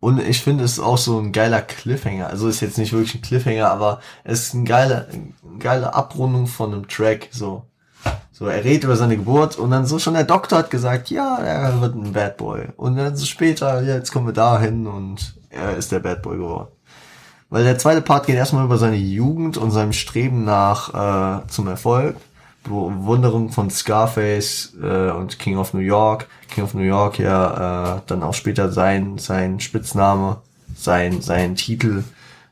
Und ich finde, es ist auch so ein geiler Cliffhanger. Also ist jetzt nicht wirklich ein Cliffhanger, aber es ist ein geiler, eine geile Abrundung von einem Track. So, so, er redet über seine Geburt und dann so schon der Doktor hat gesagt, ja, er wird ein Bad Boy. Und dann so später, ja, jetzt kommen wir dahin und er ist der Bad Boy geworden. Weil der zweite Part geht erstmal über seine Jugend und seinem Streben nach äh, zum Erfolg. Bewunderung von Scarface äh, und King of New York. King of New York ja äh, dann auch später sein sein Spitzname, sein sein Titel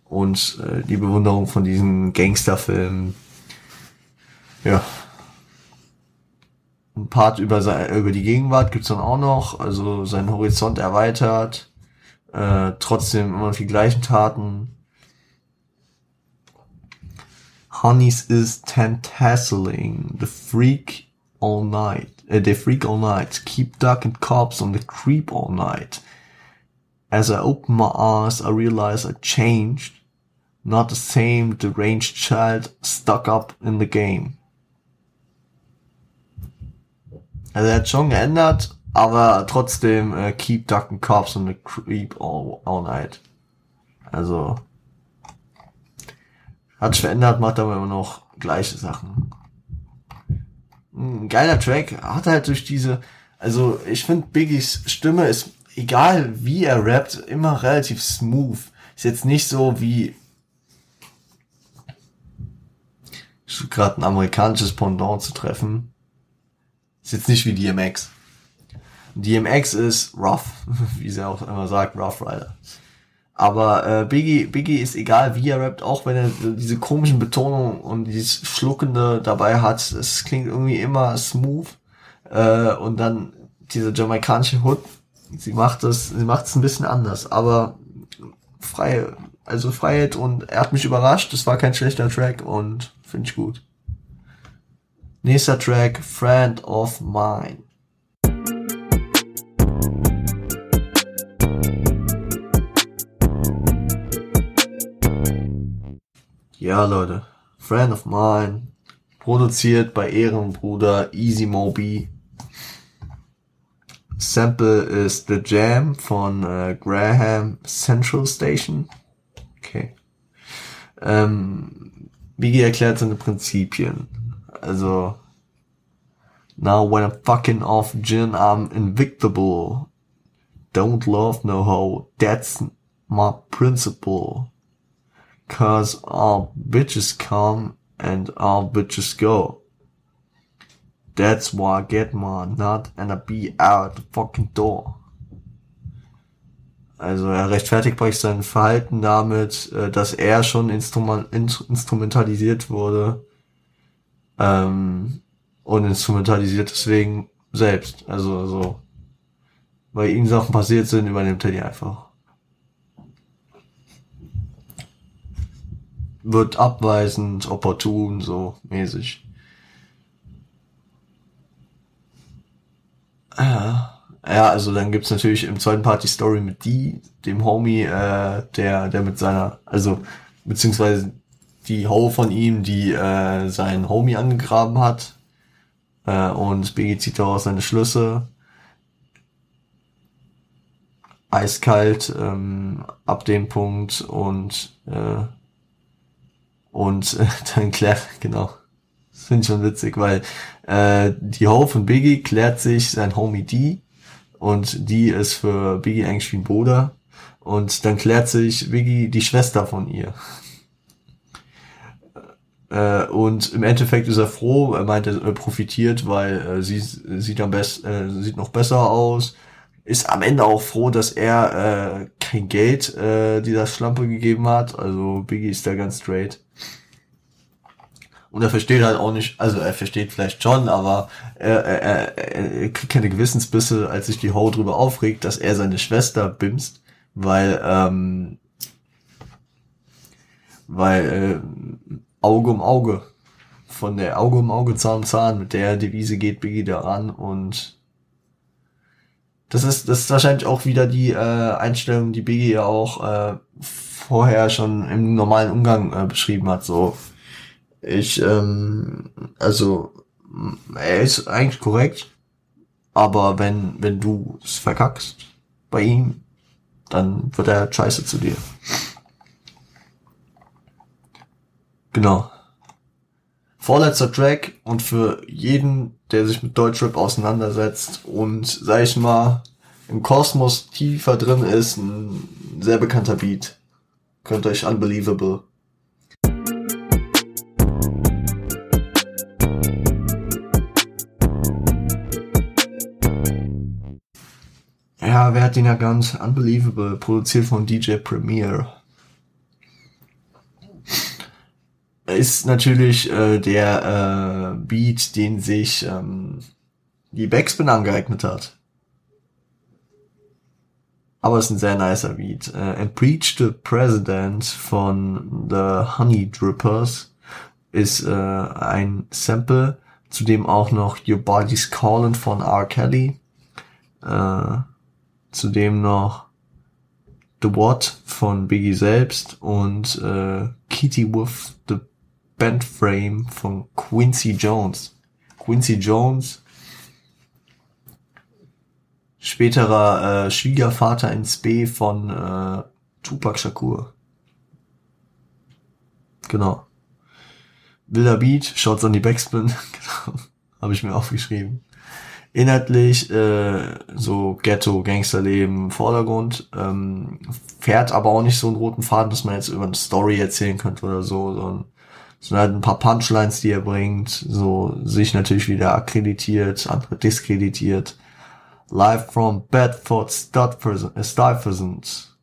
und äh, die Bewunderung von diesen Gangsterfilmen. Ja, ein Part über, sein, über die Gegenwart gibt's dann auch noch, also seinen Horizont erweitert, äh, trotzdem immer noch die gleichen Taten. Honeys is tantasseling, the freak all night, uh, the freak all night, keep ducking cops on the creep all night. As I open my eyes, I realize I changed, not the same deranged child stuck up in the game. Also er hat schon geändert, aber trotzdem äh, keep ducking cops and the creep all, all night. Also Hat verändert, macht aber immer noch gleiche Sachen. Ein geiler Track, hat halt durch diese, also ich finde Biggies Stimme ist, egal wie er rappt, immer relativ smooth. Ist jetzt nicht so wie gerade ein amerikanisches Pendant zu treffen. Ist jetzt nicht wie DMX. DMX ist rough, wie sie auch immer sagt, Rough Rider. Aber äh, Biggie, Biggie ist egal, wie er rappt, auch wenn er diese komischen Betonungen und dieses Schluckende dabei hat. Es klingt irgendwie immer smooth. Äh, und dann diese jamaikanische Hood, sie macht das, sie macht es ein bisschen anders, aber frei, also Freiheit und er hat mich überrascht. Es war kein schlechter Track und finde ich gut. Nächster Track, Friend of Mine. Ja, Leute. Friend of Mine. Produziert bei Ehrenbruder Easy Moby. Sample ist The Jam von äh, Graham Central Station. Okay. Ähm, Biggie erklärt seine Prinzipien. Also, now when I'm fucking off gin, I'm invictable. Don't love no hoe. That's my principle. Cause all bitches come and all bitches go. That's why I get my nut and I be out the fucking door. Also er rechtfertigt praktisch sein Verhalten damit, äh, dass er schon instrument instrumentalisiert wurde ähm, und instrumentalisiert deswegen selbst. Also so, weil ihm Sachen passiert sind, übernimmt er die einfach. Wird abweisend, opportun, so mäßig. Ja. Ja, also dann gibt's natürlich im zweiten Part die Story mit die, dem Homie, äh, der, der mit seiner, also beziehungsweise die Ho von ihm, die äh, seinen Homie angegraben hat. Äh, und Biggie zieht daraus seine Schlüsse. Eiskalt ähm, ab dem Punkt und äh, und äh, dann klärt, genau. Das finde ich schon witzig, weil äh, die Ho von Biggie klärt sich sein Homie D und die ist für Biggie eigentlich wie ein Bruder. Und dann klärt sich Biggie die Schwester von ihr. Äh, und im Endeffekt ist er froh, er meint, er profitiert, weil äh, sie sieht am besten, äh, sieht noch besser aus. Ist am Ende auch froh, dass er äh, kein Geld äh, dieser Schlampe gegeben hat. Also Biggie ist da ganz straight. Und er versteht halt auch nicht, also er versteht vielleicht schon, aber er, er, er, er kriegt keine Gewissensbisse, als sich die Ho drüber aufregt, dass er seine Schwester bimst, weil, ähm, weil äh, Auge um Auge, von der Auge um Auge, Zahn um Zahn, mit der Devise geht Biggie da ran und das ist, das ist wahrscheinlich auch wieder die äh, Einstellung, die Biggie ja auch äh, vorher schon im normalen Umgang äh, beschrieben hat, so ich, ähm, also, er ist eigentlich korrekt, aber wenn, wenn du es verkackst bei ihm, dann wird er scheiße zu dir. Genau. Vorletzter Track und für jeden, der sich mit Deutschrap auseinandersetzt und, sag ich mal, im Kosmos tiefer drin ist, ein sehr bekannter Beat. Könnt euch Unbelievable hat den ja ganz unbelievable, produziert von DJ Premier. Ist natürlich äh, der äh, Beat, den sich ähm, die Backspin angeeignet hat. Aber es ist ein sehr nicer Beat. Äh, And Preach the President von The Honey Drippers ist äh, ein Sample, zudem auch noch Your Body's Calling von R. Kelly. Äh, Zudem noch The What von Biggie selbst und äh, Kitty with the Band Frame von Quincy Jones. Quincy Jones, späterer äh, Schwiegervater ins B von äh, Tupac Shakur. Genau. Wilder Beat, Shots on die Backspin, genau. habe ich mir aufgeschrieben. Inhaltlich äh, so Ghetto, Gangsterleben Vordergrund, ähm, fährt aber auch nicht so einen roten Faden, dass man jetzt über eine Story erzählen könnte oder so, sondern sondern halt ein paar Punchlines, die er bringt, so sich natürlich wieder akkreditiert, andere diskreditiert. Live from Bedford, Stuyvesant.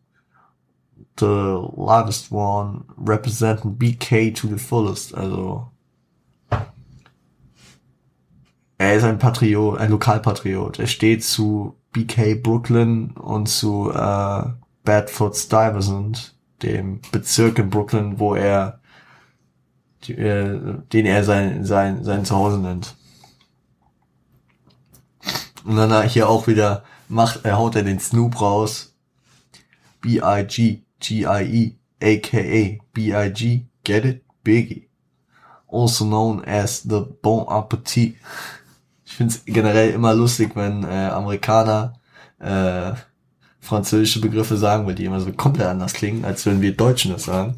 The livest one representing BK to the fullest. Also er ist ein Patriot, ein Lokalpatriot. Er steht zu BK Brooklyn und zu äh, Bedford Stuyvesant, dem Bezirk in Brooklyn, wo er die, äh, den er sein, sein, sein Zuhause nennt. Und dann hier auch wieder macht, er haut er den Snoop raus. B-I-G, G-I-E, aka B-I-G, get it? Biggie. Also known as the Bon Appetit. Ich finde es generell immer lustig, wenn äh, Amerikaner äh, französische Begriffe sagen, weil die immer so komplett anders klingen, als wenn wir Deutschen das sagen.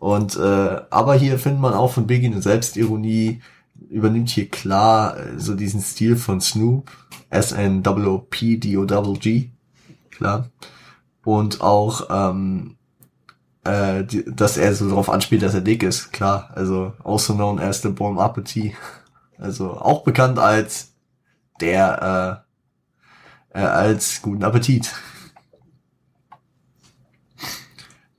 Und äh, aber hier findet man auch von Biggie eine Selbstironie, übernimmt hier klar äh, so diesen Stil von Snoop, S-N-O-O-P-D-O-G, klar. Und auch, ähm, äh, die, dass er so darauf anspielt, dass er dick ist, klar. Also also known as the Bon Appetit. Also auch bekannt als der, äh, äh, als guten Appetit.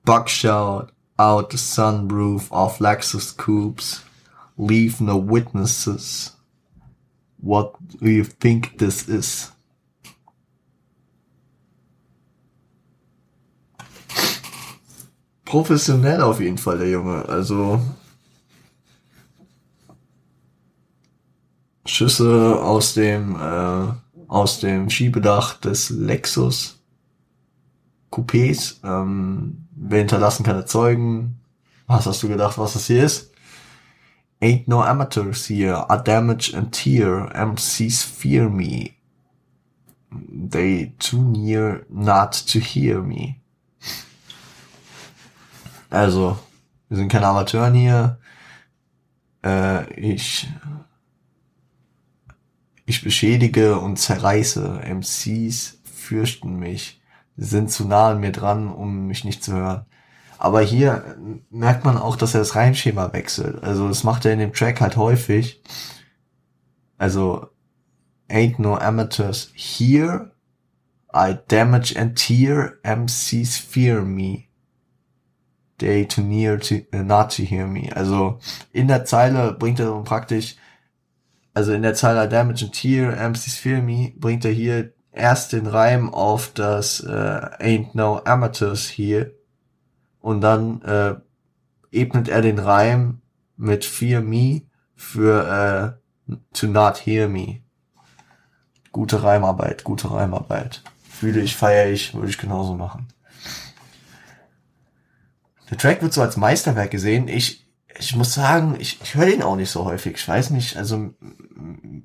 Buckshot, out the sunroof of Lexus coupes. Leave no witnesses. What do you think this is? Professionell auf jeden Fall, der Junge. Also Schüsse aus dem äh, aus dem Schiebedach des Lexus Coupés. Ähm, wir hinterlassen keine Zeugen. Was hast du gedacht, was das hier ist? Ain't no amateurs here. I damage and tear. MCs fear me. They too near not to hear me. Also, wir sind keine Amateuren hier. Äh, ich ich beschädige und zerreiße. MCs fürchten mich sind zu nah an mir dran, um mich nicht zu hören. Aber hier merkt man auch, dass er das Reimschema wechselt. Also das macht er in dem Track halt häufig. Also Ain't no amateurs here. I damage and tear. MCs fear me. They too near to uh, not to hear me. Also in der Zeile bringt er praktisch, also in der I damage and tear. MCs fear me bringt er hier erst den Reim auf das äh, Ain't No Amateurs hier und dann äh, ebnet er den Reim mit Fear Me für äh, To Not Hear Me. Gute Reimarbeit, gute Reimarbeit. Fühle ich, feiere ich, würde ich genauso machen. Der Track wird so als Meisterwerk gesehen. Ich, ich muss sagen, ich, ich höre den auch nicht so häufig. Ich weiß nicht, also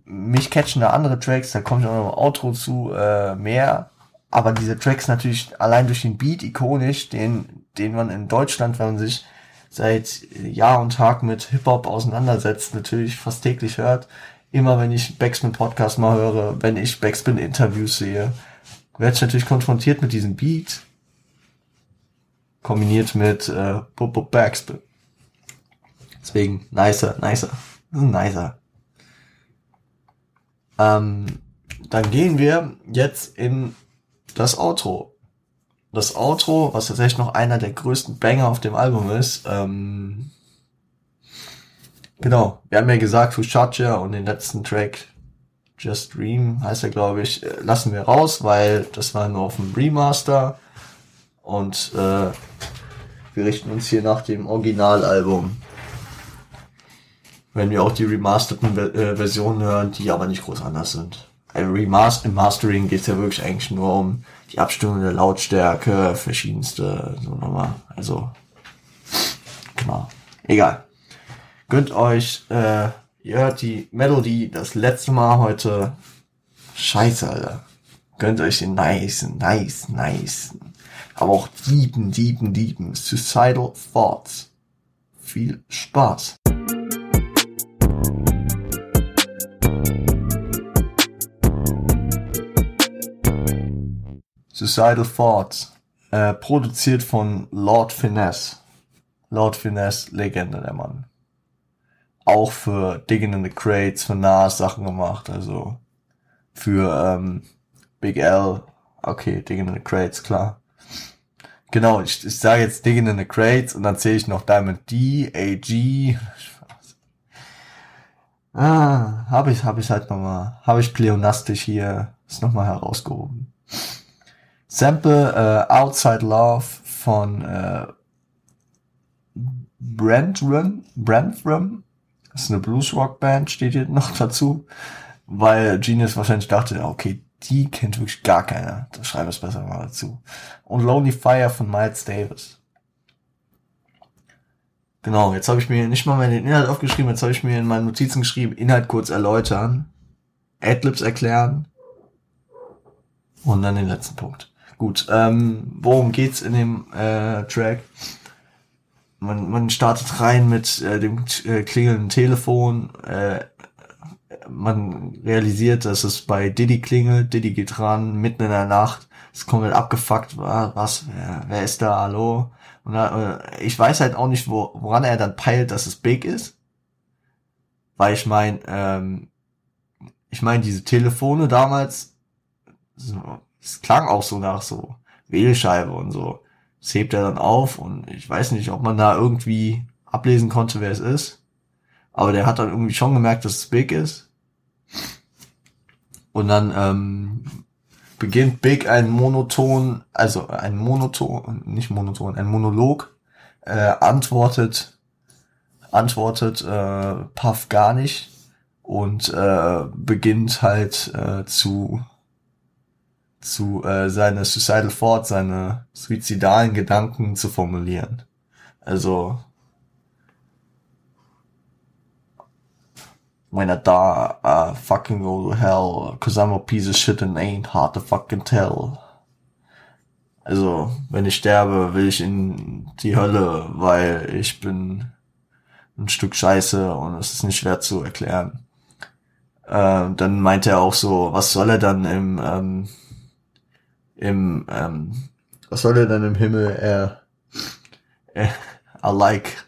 mich catchen da andere Tracks, da kommt auch noch ein Outro zu, äh, mehr. Aber diese Tracks natürlich allein durch den Beat ikonisch, den, den man in Deutschland, wenn man sich seit Jahr und Tag mit Hip-Hop auseinandersetzt, natürlich fast täglich hört. Immer wenn ich Backspin Podcast mal höre, wenn ich Backspin Interviews sehe, werde ich natürlich konfrontiert mit diesem Beat. Kombiniert mit äh, Backspin. Deswegen, nicer, nicer. Nicer. Ähm, dann gehen wir jetzt in das Outro. Das Outro, was tatsächlich noch einer der größten Banger auf dem Album ist. Ähm, genau, wir haben ja gesagt, Fushacha und den letzten Track Just Dream heißt er, glaube ich, äh, lassen wir raus, weil das war nur auf dem Remaster. Und äh, wir richten uns hier nach dem Originalalbum wenn wir auch die remasterten äh, Versionen hören, die aber nicht groß anders sind. Also Im Mastering geht's ja wirklich eigentlich nur um die Abstimmung der Lautstärke, verschiedenste, so nochmal, also, genau, egal. Gönnt euch, äh, ihr hört die Melody das letzte Mal heute, scheiße, Alter. Gönnt euch den nice, nice, nice, aber auch dieben, dieben, dieben, Suicidal Thoughts viel Spaß. Suicidal Thoughts, äh, produziert von Lord Finesse. Lord Finesse, Legende der Mann. Auch für Digging in the Crates, für Nas Sachen gemacht, also für ähm, Big L, okay, Digging in the Crates, klar. Genau, ich, ich sage jetzt Digging in the Crates und dann zähle ich noch Diamond D, AG. Ah, habe ich, habe ich halt nochmal, habe ich pleonastisch hier, ist nochmal herausgehoben. Sample äh, Outside Love von äh, Brentram, Brentram, das ist eine Blues-Rock-Band, steht hier noch dazu, weil Genius wahrscheinlich dachte, okay, die kennt wirklich gar keiner. Da schreibe ich besser mal dazu. Und Lonely Fire von Miles Davis. Genau, jetzt habe ich mir nicht mal meinen Inhalt aufgeschrieben, jetzt habe ich mir in meinen Notizen geschrieben, Inhalt kurz erläutern, Adlibs erklären und dann den letzten Punkt. Gut, ähm, worum geht's in dem äh, Track? Man, man startet rein mit äh, dem äh, klingelnden Telefon, äh, man realisiert, dass es bei Diddy klingelt, Diddy geht ran, mitten in der Nacht, ist komplett abgefuckt, was, wer, wer ist da, hallo? Und da, äh, ich weiß halt auch nicht, wo, woran er dann peilt, dass es Big ist. Weil ich meine, ähm, ich meine, diese Telefone damals, es klang auch so nach so Wählscheibe und so. Das hebt er dann auf und ich weiß nicht, ob man da irgendwie ablesen konnte, wer es ist. Aber der hat dann irgendwie schon gemerkt, dass es Big ist. Und dann ähm, beginnt Big ein Monoton, also ein Monoton, nicht Monoton, ein Monolog, äh, antwortet, antwortet äh, Puff gar nicht und äh, beginnt halt äh, zu zu äh, seine suicidal thoughts, seine suizidalen Gedanken zu formulieren. Also when I die, I fucking go to hell, cause I'm a piece of shit and ain't hard to fucking tell. Also, wenn ich sterbe, will ich in die Hölle, weil ich bin ein Stück Scheiße und es ist nicht schwer zu erklären. Ähm, dann meint er auch so, was soll er dann im, ähm, im, ähm, was soll er dann im Himmel? Er, er I like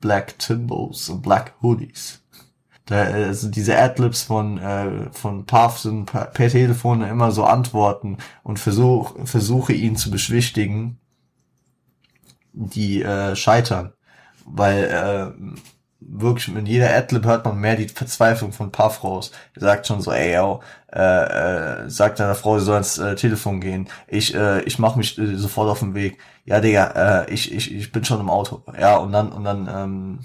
black Timbos and black hoodies. Da, also diese Adlibs von äh, von Puff sind per, per Telefon immer so Antworten und versuch, versuche ihn zu beschwichtigen, die äh, scheitern, weil äh, wirklich mit jeder Adlib hört man mehr die Verzweiflung von Puff raus. Er sagt schon so, ey, yo, äh, äh, sagt deiner Frau, sie soll ins äh, Telefon gehen. Ich, äh, ich mach mich äh, sofort auf den Weg. Ja, Digga, äh, ich, ich, ich bin schon im Auto. Ja, und dann, und dann, ähm,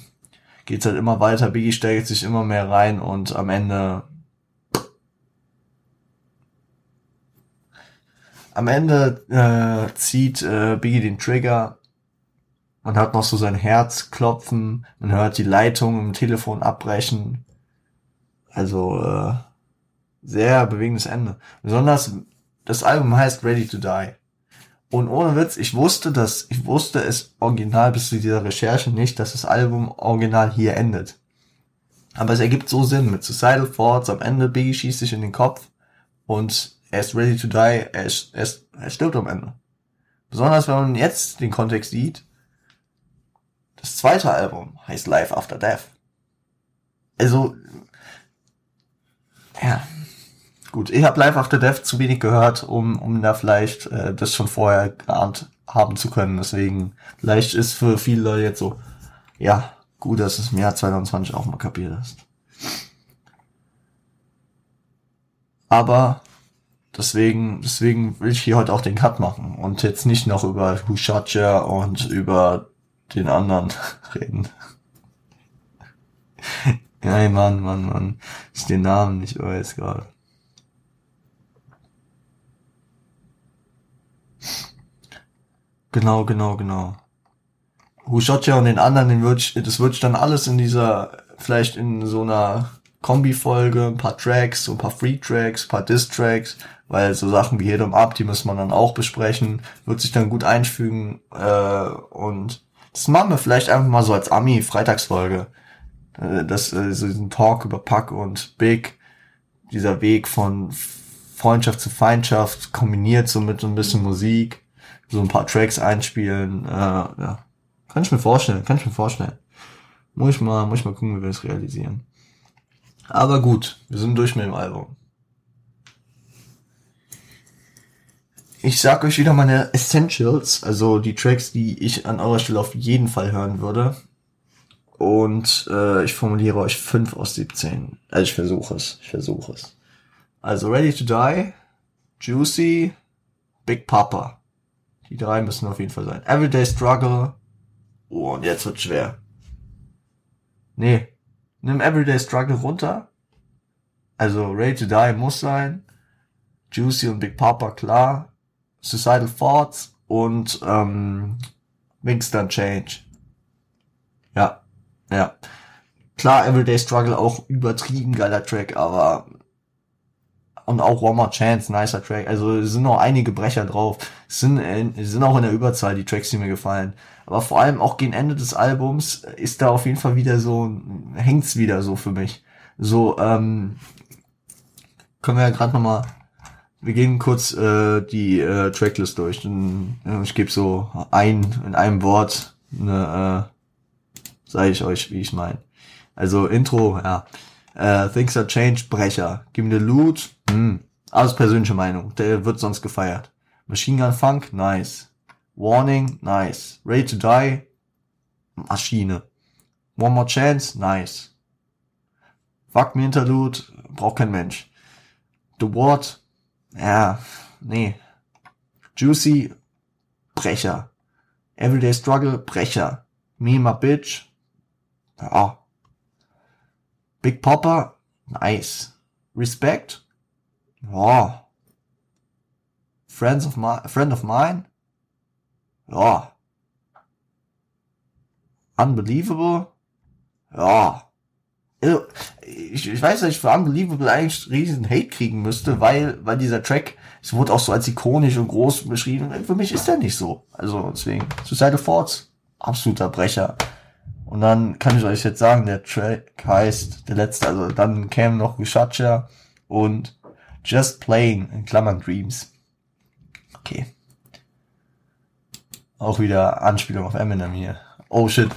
geht's halt immer weiter. Biggie steigt sich immer mehr rein und am Ende am Ende äh, zieht äh, Biggie den Trigger. Man hört noch so sein Herz klopfen. Man hört die Leitung im Telefon abbrechen. Also äh, sehr bewegendes Ende. Besonders das Album heißt Ready to Die. Und ohne Witz, ich wusste das, ich wusste es original bis zu dieser Recherche nicht, dass das Album original hier endet. Aber es ergibt so Sinn mit Suicidal Thoughts, am Ende Biggie schießt sich in den Kopf und er ist ready to die, er, ist, er, ist, er stirbt am Ende. Besonders wenn man jetzt den Kontext sieht, das zweite Album heißt Life After Death. Also, ja, Gut, ich habe Live After Death zu wenig gehört, um, um da vielleicht äh, das schon vorher geahnt haben zu können. Deswegen, vielleicht ist für viele Leute jetzt so, ja, gut, dass es im Jahr 2020 auch mal kapiert hast. Aber deswegen, deswegen will ich hier heute auch den Cut machen und jetzt nicht noch über Ya und über den anderen reden. Nein, Mann, Mann, Mann. Ich den Namen nicht weiß gerade. Genau, genau, genau. Hushotja und den anderen, den würd das würde ich dann alles in dieser, vielleicht in so einer Kombi-Folge, ein paar Tracks, so ein paar Free-Tracks, ein paar Diss-Tracks, weil so Sachen wie 'em Up, die muss man dann auch besprechen, wird sich dann gut einfügen, äh, und Das machen wir vielleicht einfach mal so als Ami-Freitagsfolge. Äh, das, äh, so diesen Talk über Puck und Big, dieser Weg von Freundschaft zu Feindschaft, kombiniert so mit so ein bisschen Musik, so ein paar Tracks einspielen, äh, ja. Kann ich mir vorstellen, kann ich mir vorstellen. Muss ich mal, muss ich mal gucken, wie wir das realisieren. Aber gut, wir sind durch mit dem Album. Ich sag euch wieder meine Essentials, also die Tracks, die ich an eurer Stelle auf jeden Fall hören würde. Und äh, ich formuliere euch 5 aus 17. Also ich versuche es, ich versuche es. Also Ready to Die, Juicy, Big Papa. Die drei müssen auf jeden Fall sein. Everyday Struggle. Oh, und jetzt wird schwer. Nee. Nimm Everyday Struggle runter. Also Ready to Die muss sein. Juicy und Big Papa klar. Suicidal Thoughts und ähm, Wingston Change. Ja, ja. Klar, Everyday Struggle auch übertrieben geiler Track, aber und auch One More Chance, nicer Track. Also es sind noch einige Brecher drauf. Es sind, es sind auch in der Überzahl die Tracks, die mir gefallen. Aber vor allem auch gegen Ende des Albums ist da auf jeden Fall wieder so, hängt's wieder so für mich. So, ähm, können wir ja gerade nochmal wir gehen kurz äh, die äh, Tracklist durch. Und, äh, ich gebe so ein in einem Wort, ne, äh, sage ich euch, wie ich meine. Also Intro, ja. Äh, Things are changed, Brecher. Give me the loot, hm. Alles persönliche Meinung. Der wird sonst gefeiert. Machine Gun Funk, nice. Warning, nice. Ready to Die, Maschine. One More Chance, nice. Fuck me Interlude, braucht kein Mensch. The Ward, ja, nee. Juicy, Brecher. Everyday Struggle, Brecher. Me, my bitch, ja. Big Popper, nice. Respect, ja. Friends of my, friend of mine, ja. Unbelievable, ja ich, ich weiß, dass ich für Unbelievable eigentlich riesen Hate kriegen müsste, weil, weil dieser Track, es wurde auch so als ikonisch und groß beschrieben. Für mich ist der nicht so. Also deswegen, Suicide Forts, absoluter Brecher. Und dann kann ich euch jetzt sagen, der Track heißt, der letzte, also dann käme noch Wishacha und Just Playing, in Klammern Dreams. Okay. Auch wieder Anspielung auf Eminem hier. Oh shit,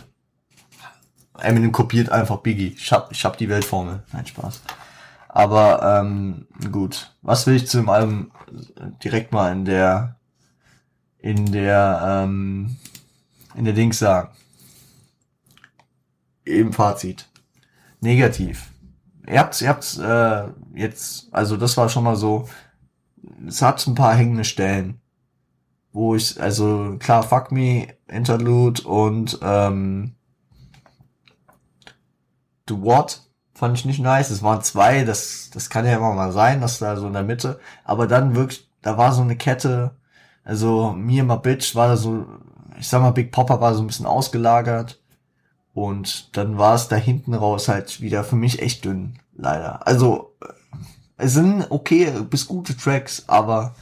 Eminem kopiert einfach Biggie. Ich hab, ich hab die Weltformel. Nein, Spaß. Aber ähm, gut. Was will ich zu dem Album direkt mal in der in der ähm, in der Dings sagen? Im Fazit. Negativ. Ihr habt's, ihr habt's äh, jetzt, also das war schon mal so. Es hat ein paar hängende Stellen, wo ich, also klar, Fuck Me, Interlude und ähm, The What fand ich nicht nice. Es waren zwei, das, das kann ja immer mal sein, dass da so in der Mitte. Aber dann wirklich, da war so eine Kette, also mir my bitch war da so, ich sag mal, Big Popper war so ein bisschen ausgelagert. Und dann war es da hinten raus halt wieder für mich echt dünn, leider. Also, es sind okay bis gute Tracks, aber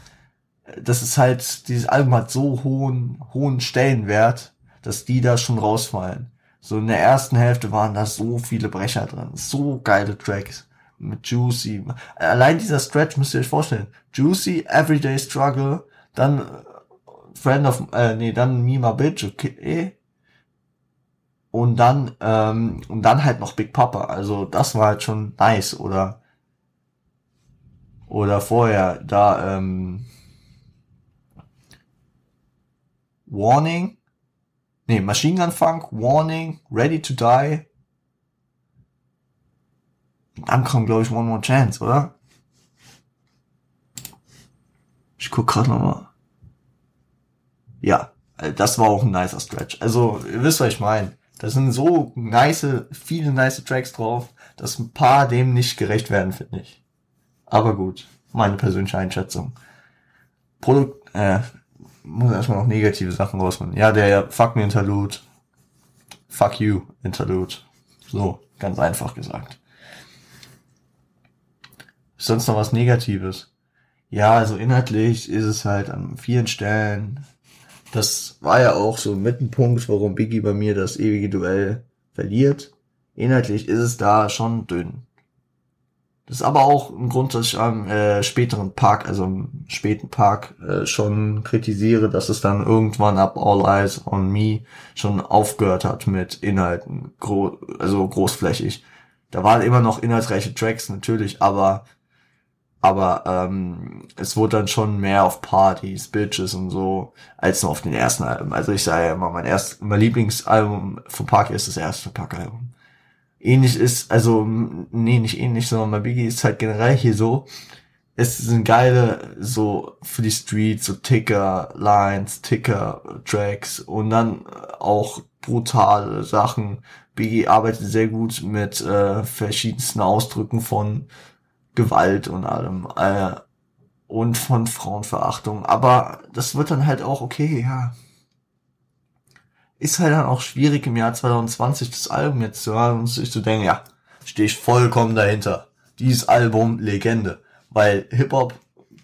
das ist halt, dieses Album hat so hohen, hohen Stellenwert, dass die da schon rausfallen. So in der ersten Hälfte waren da so viele Brecher drin. So geile Tracks. Mit Juicy. Allein dieser Stretch müsst ihr euch vorstellen. Juicy, Everyday Struggle, dann äh, Friend of, äh, nee, dann Me My Bitch, okay. Und dann, ähm, und dann halt noch Big Papa. Also das war halt schon nice, oder? Oder vorher, da, ähm, Warning, Nee, Machine Gun Funk, Warning, Ready to Die. Dann kommt, glaube ich, One More Chance, oder? Ich guck gerade nochmal. Ja, äh, das war auch ein nicer Stretch. Also, ihr wisst, was ich meine. Da sind so nice, viele nice Tracks drauf, dass ein paar dem nicht gerecht werden, finde ich. Aber gut, meine persönliche Einschätzung. Produkt, äh, muss erstmal noch negative Sachen rausholen. Ja, der Fuck me Interlude. Fuck you Interlude. So, ganz einfach gesagt. Ist sonst noch was Negatives? Ja, also inhaltlich ist es halt an vielen Stellen Das war ja auch so ein Mittenpunkt, warum Biggie bei mir das ewige Duell verliert. Inhaltlich ist es da schon dünn. Das ist aber auch ein Grund, dass ich am äh, späteren Park, also im späten Park, äh, schon kritisiere, dass es dann irgendwann ab All Eyes on Me schon aufgehört hat mit Inhalten, gro also großflächig. Da waren immer noch inhaltsreiche Tracks natürlich, aber aber ähm, es wurde dann schon mehr auf Partys, Bitches und so, als nur auf den ersten Alben. Also ich sage ja immer, mein erst, mein Lieblingsalbum von Park ist das erste Park-Album ähnlich ist, also, nee, nicht ähnlich, sondern bei Biggie ist halt generell hier so, es sind geile, so, für die Street, so Ticker, Lines, Ticker, Tracks und dann auch brutale Sachen. Biggie arbeitet sehr gut mit äh, verschiedensten Ausdrücken von Gewalt und allem äh, und von Frauenverachtung. Aber das wird dann halt auch okay, ja ist halt dann auch schwierig im Jahr 2020 das Album jetzt zu hören und sich zu denken, ja, stehe ich vollkommen dahinter. Dieses Album Legende. Weil Hip-Hop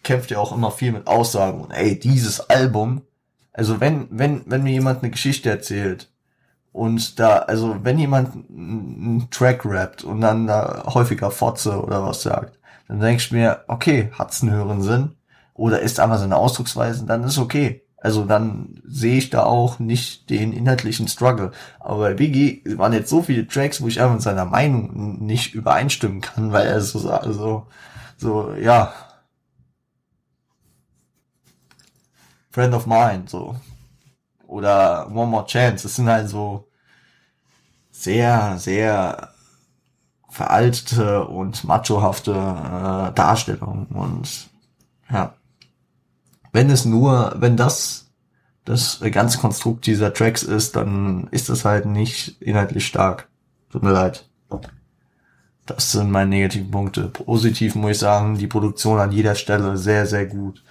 kämpft ja auch immer viel mit Aussagen und ey, dieses Album, also wenn, wenn, wenn mir jemand eine Geschichte erzählt und da, also wenn jemand einen Track rappt und dann da häufiger Fotze oder was sagt, dann denke ich mir, okay, hat's einen höheren Sinn oder ist einfach seine Ausdrucksweise, dann ist okay. Also dann sehe ich da auch nicht den inhaltlichen Struggle. Aber bei Biggie waren jetzt so viele Tracks, wo ich einfach mit seiner Meinung nicht übereinstimmen kann, weil er so, so, so, ja. Friend of Mine, so. Oder One More Chance. Das sind halt so sehr, sehr veraltete und machohafte äh, Darstellungen und ja wenn es nur, wenn das das ganze Konstrukt dieser Tracks ist, dann ist das halt nicht inhaltlich stark. Tut mir leid. Das sind meine negativen Punkte. Positiv muss ich sagen, die Produktion an jeder Stelle sehr, sehr gut.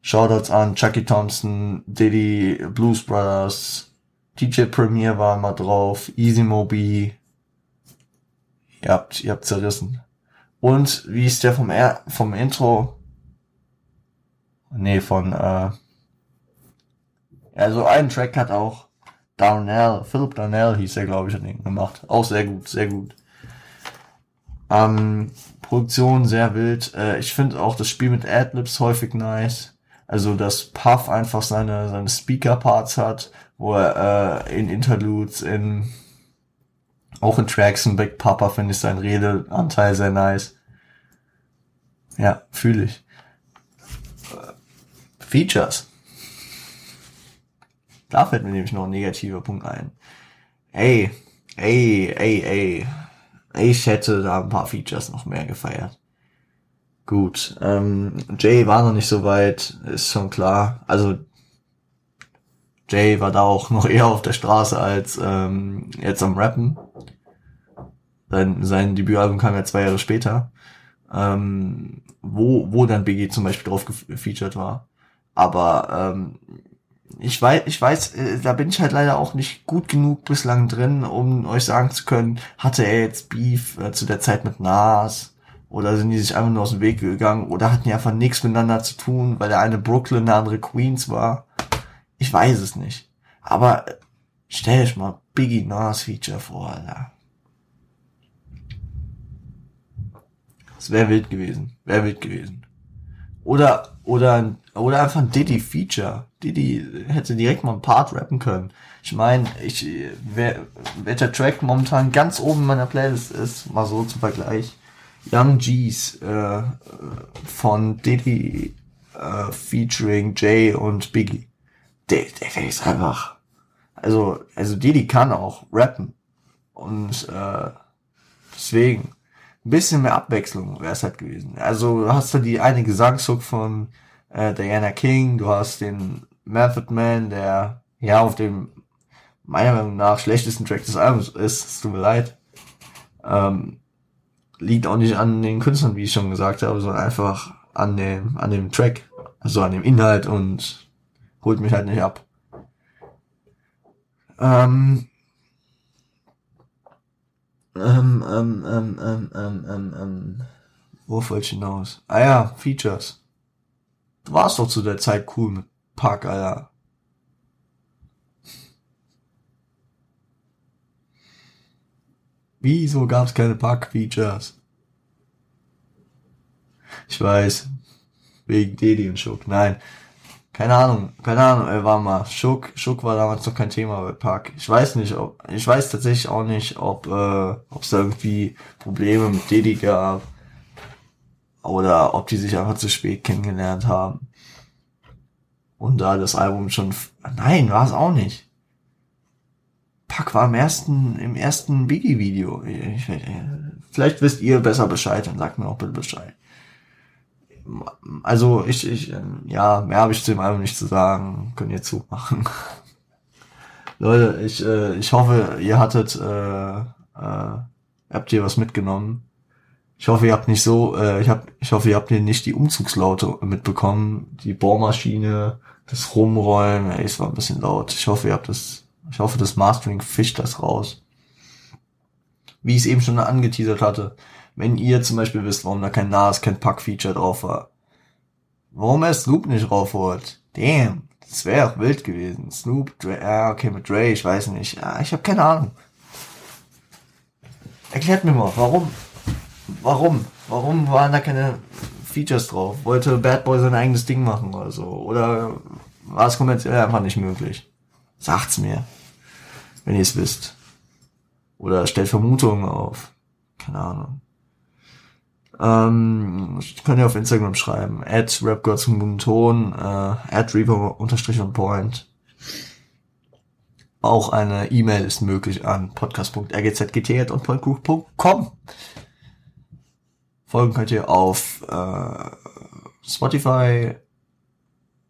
Shoutouts an Chucky Thompson, Diddy, Blues Brothers, DJ Premier war mal drauf, Easy Mobi. Ihr habt, ihr habt zerrissen. Und wie ist der vom, er vom Intro? Nee, von, äh, also einen Track hat auch Darnell, Philip Darnell hieß er, glaube ich, hat den gemacht. Auch sehr gut, sehr gut. Ähm, Produktion sehr wild. Äh, ich finde auch das Spiel mit Adlibs häufig nice. Also, dass Puff einfach seine, seine Speaker-Parts hat, wo er äh, in Interludes, in auch in Tracks in Big Papa finde ich seinen Redeanteil sehr nice. Ja, fühle ich. Features. Da fällt mir nämlich noch ein negativer Punkt ein. Ey, ey, ey, ey. Ich hätte da ein paar Features noch mehr gefeiert. Gut, ähm, Jay war noch nicht so weit, ist schon klar. Also Jay war da auch noch eher auf der Straße als ähm, jetzt am Rappen. Sein, sein Debütalbum kam ja zwei Jahre später, ähm, wo, wo dann Biggie zum Beispiel drauf gefeatured war. Aber ähm, ich weiß, ich weiß, äh, da bin ich halt leider auch nicht gut genug bislang drin, um euch sagen zu können, hatte er jetzt Beef äh, zu der Zeit mit Nas oder sind die sich einfach nur aus dem Weg gegangen oder hatten die einfach nichts miteinander zu tun, weil der eine Brooklyn, der andere Queens war. Ich weiß es nicht. Aber äh, stell dich mal Biggie Nas Feature vor, Alter. Das wäre wild gewesen. Wäre wild gewesen. Oder, oder, oder einfach ein Diddy-Feature. Diddy hätte direkt mal ein Part rappen können. Ich meine, ich, wer, welcher Track momentan ganz oben in meiner Playlist ist, mal so zum Vergleich. Young G's äh, von Diddy äh, featuring Jay und Biggie. Der, der, ist einfach. Also, also Diddy kann auch rappen. Und äh, deswegen ein bisschen mehr Abwechslung wäre es halt gewesen. Also du hast da die eine Gesangshook von äh, Diana King, du hast den Method Man, der ja auf dem meiner Meinung nach schlechtesten Track des Albums ist, es tut mir leid. Ähm, liegt auch nicht an den Künstlern, wie ich schon gesagt habe, sondern einfach an dem, an dem Track, also an dem Inhalt und holt mich halt nicht ab. Ähm, ähm, ähm, ähm, ähm, ähm, ähm, ähm. Worauf wollte ich hinaus? Ah ja, Features. Du warst doch zu der Zeit cool mit Park, Alter. Wieso gab es keine Park-Features? Ich weiß. Wegen Dedi und Schuck. Nein. Keine Ahnung, keine Ahnung, ey, war mal. Schuck, Schuck war damals noch kein Thema bei Park. Ich weiß nicht, ob, ich weiß tatsächlich auch nicht, ob, äh, ob es da irgendwie Probleme mit Didi gab. Oder ob die sich einfach zu spät kennengelernt haben. Und da das Album schon, nein, war es auch nicht. Pack war im ersten, im ersten Biggie-Video. Vielleicht wisst ihr besser Bescheid und sagt mir auch bitte Bescheid also ich, ich, ähm, ja, mehr habe ich zu dem Album nicht zu sagen. Könnt ihr zumachen. Leute, ich, äh, ich hoffe, ihr hattet, äh, äh, habt ihr was mitgenommen. Ich hoffe, ihr habt nicht so, äh, ich hab, ich hoffe, ihr habt hier nicht die Umzugslaute mitbekommen, die Bohrmaschine, das Rumrollen, ey, es war ein bisschen laut. Ich hoffe, ihr habt das, ich hoffe, das Mastering fischt das raus. Wie ich es eben schon angeteasert hatte, wenn ihr zum Beispiel wisst, warum da kein Nas, kein Pack-Feature drauf war. Warum er Snoop nicht raufholt. Damn, das wäre auch wild gewesen. Snoop, Dre, ja, okay, mit Dre, ich weiß nicht. Ja, ich habe keine Ahnung. Erklärt mir mal, warum? Warum? Warum waren da keine Features drauf? Wollte Bad Boy sein eigenes Ding machen oder so? Oder war es kommerziell einfach nicht möglich? Sagt's mir, wenn ihr es wisst. Oder stellt Vermutungen auf. Keine Ahnung. Ähm, könnt ihr auf Instagram schreiben. At rapgirls zum guten Ton, äh, at reaper unterstrich und point. Auch eine E-Mail ist möglich an podcast.rgzgt.com. Folgen könnt ihr auf äh, Spotify,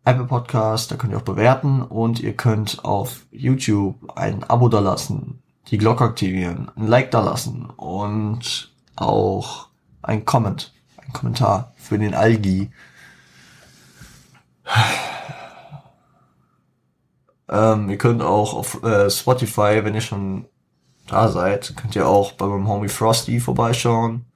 Apple Podcast, da könnt ihr auch bewerten und ihr könnt auf YouTube ein Abo da lassen, die Glocke aktivieren, ein Like da lassen und auch ein Comment, ein Kommentar für den Algi. Ähm, ihr könnt auch auf äh, Spotify, wenn ihr schon da seid, könnt ihr auch bei meinem Homie Frosty vorbeischauen.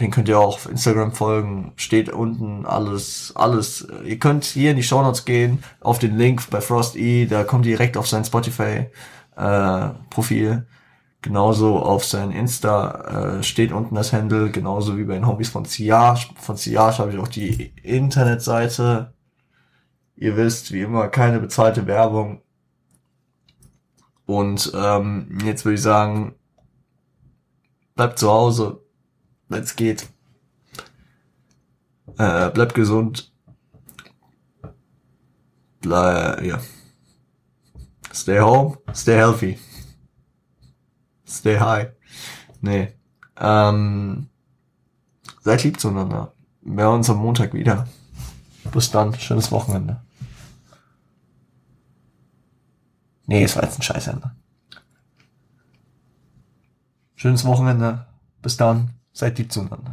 Den könnt ihr auch auf Instagram folgen. Steht unten alles, alles. Ihr könnt hier in die Show Notes gehen, auf den Link bei Frosty, da kommt direkt auf sein Spotify äh. Genauso auf sein Insta äh, steht unten das Handle, genauso wie bei den Hobbys von Siage. Von Siage habe ich auch die Internetseite. Ihr wisst, wie immer, keine bezahlte Werbung. Und ähm, jetzt würde ich sagen, bleibt zu Hause, wenn's geht. Äh, bleibt gesund. Bleib, ja. Stay home, stay healthy. Stay high. Nee. Ähm, seid lieb zueinander. Wir hören uns am Montag wieder. Bis dann. Schönes Wochenende. Nee, es war jetzt ein Scheißende. Schönes Wochenende. Bis dann. Seid lieb zueinander.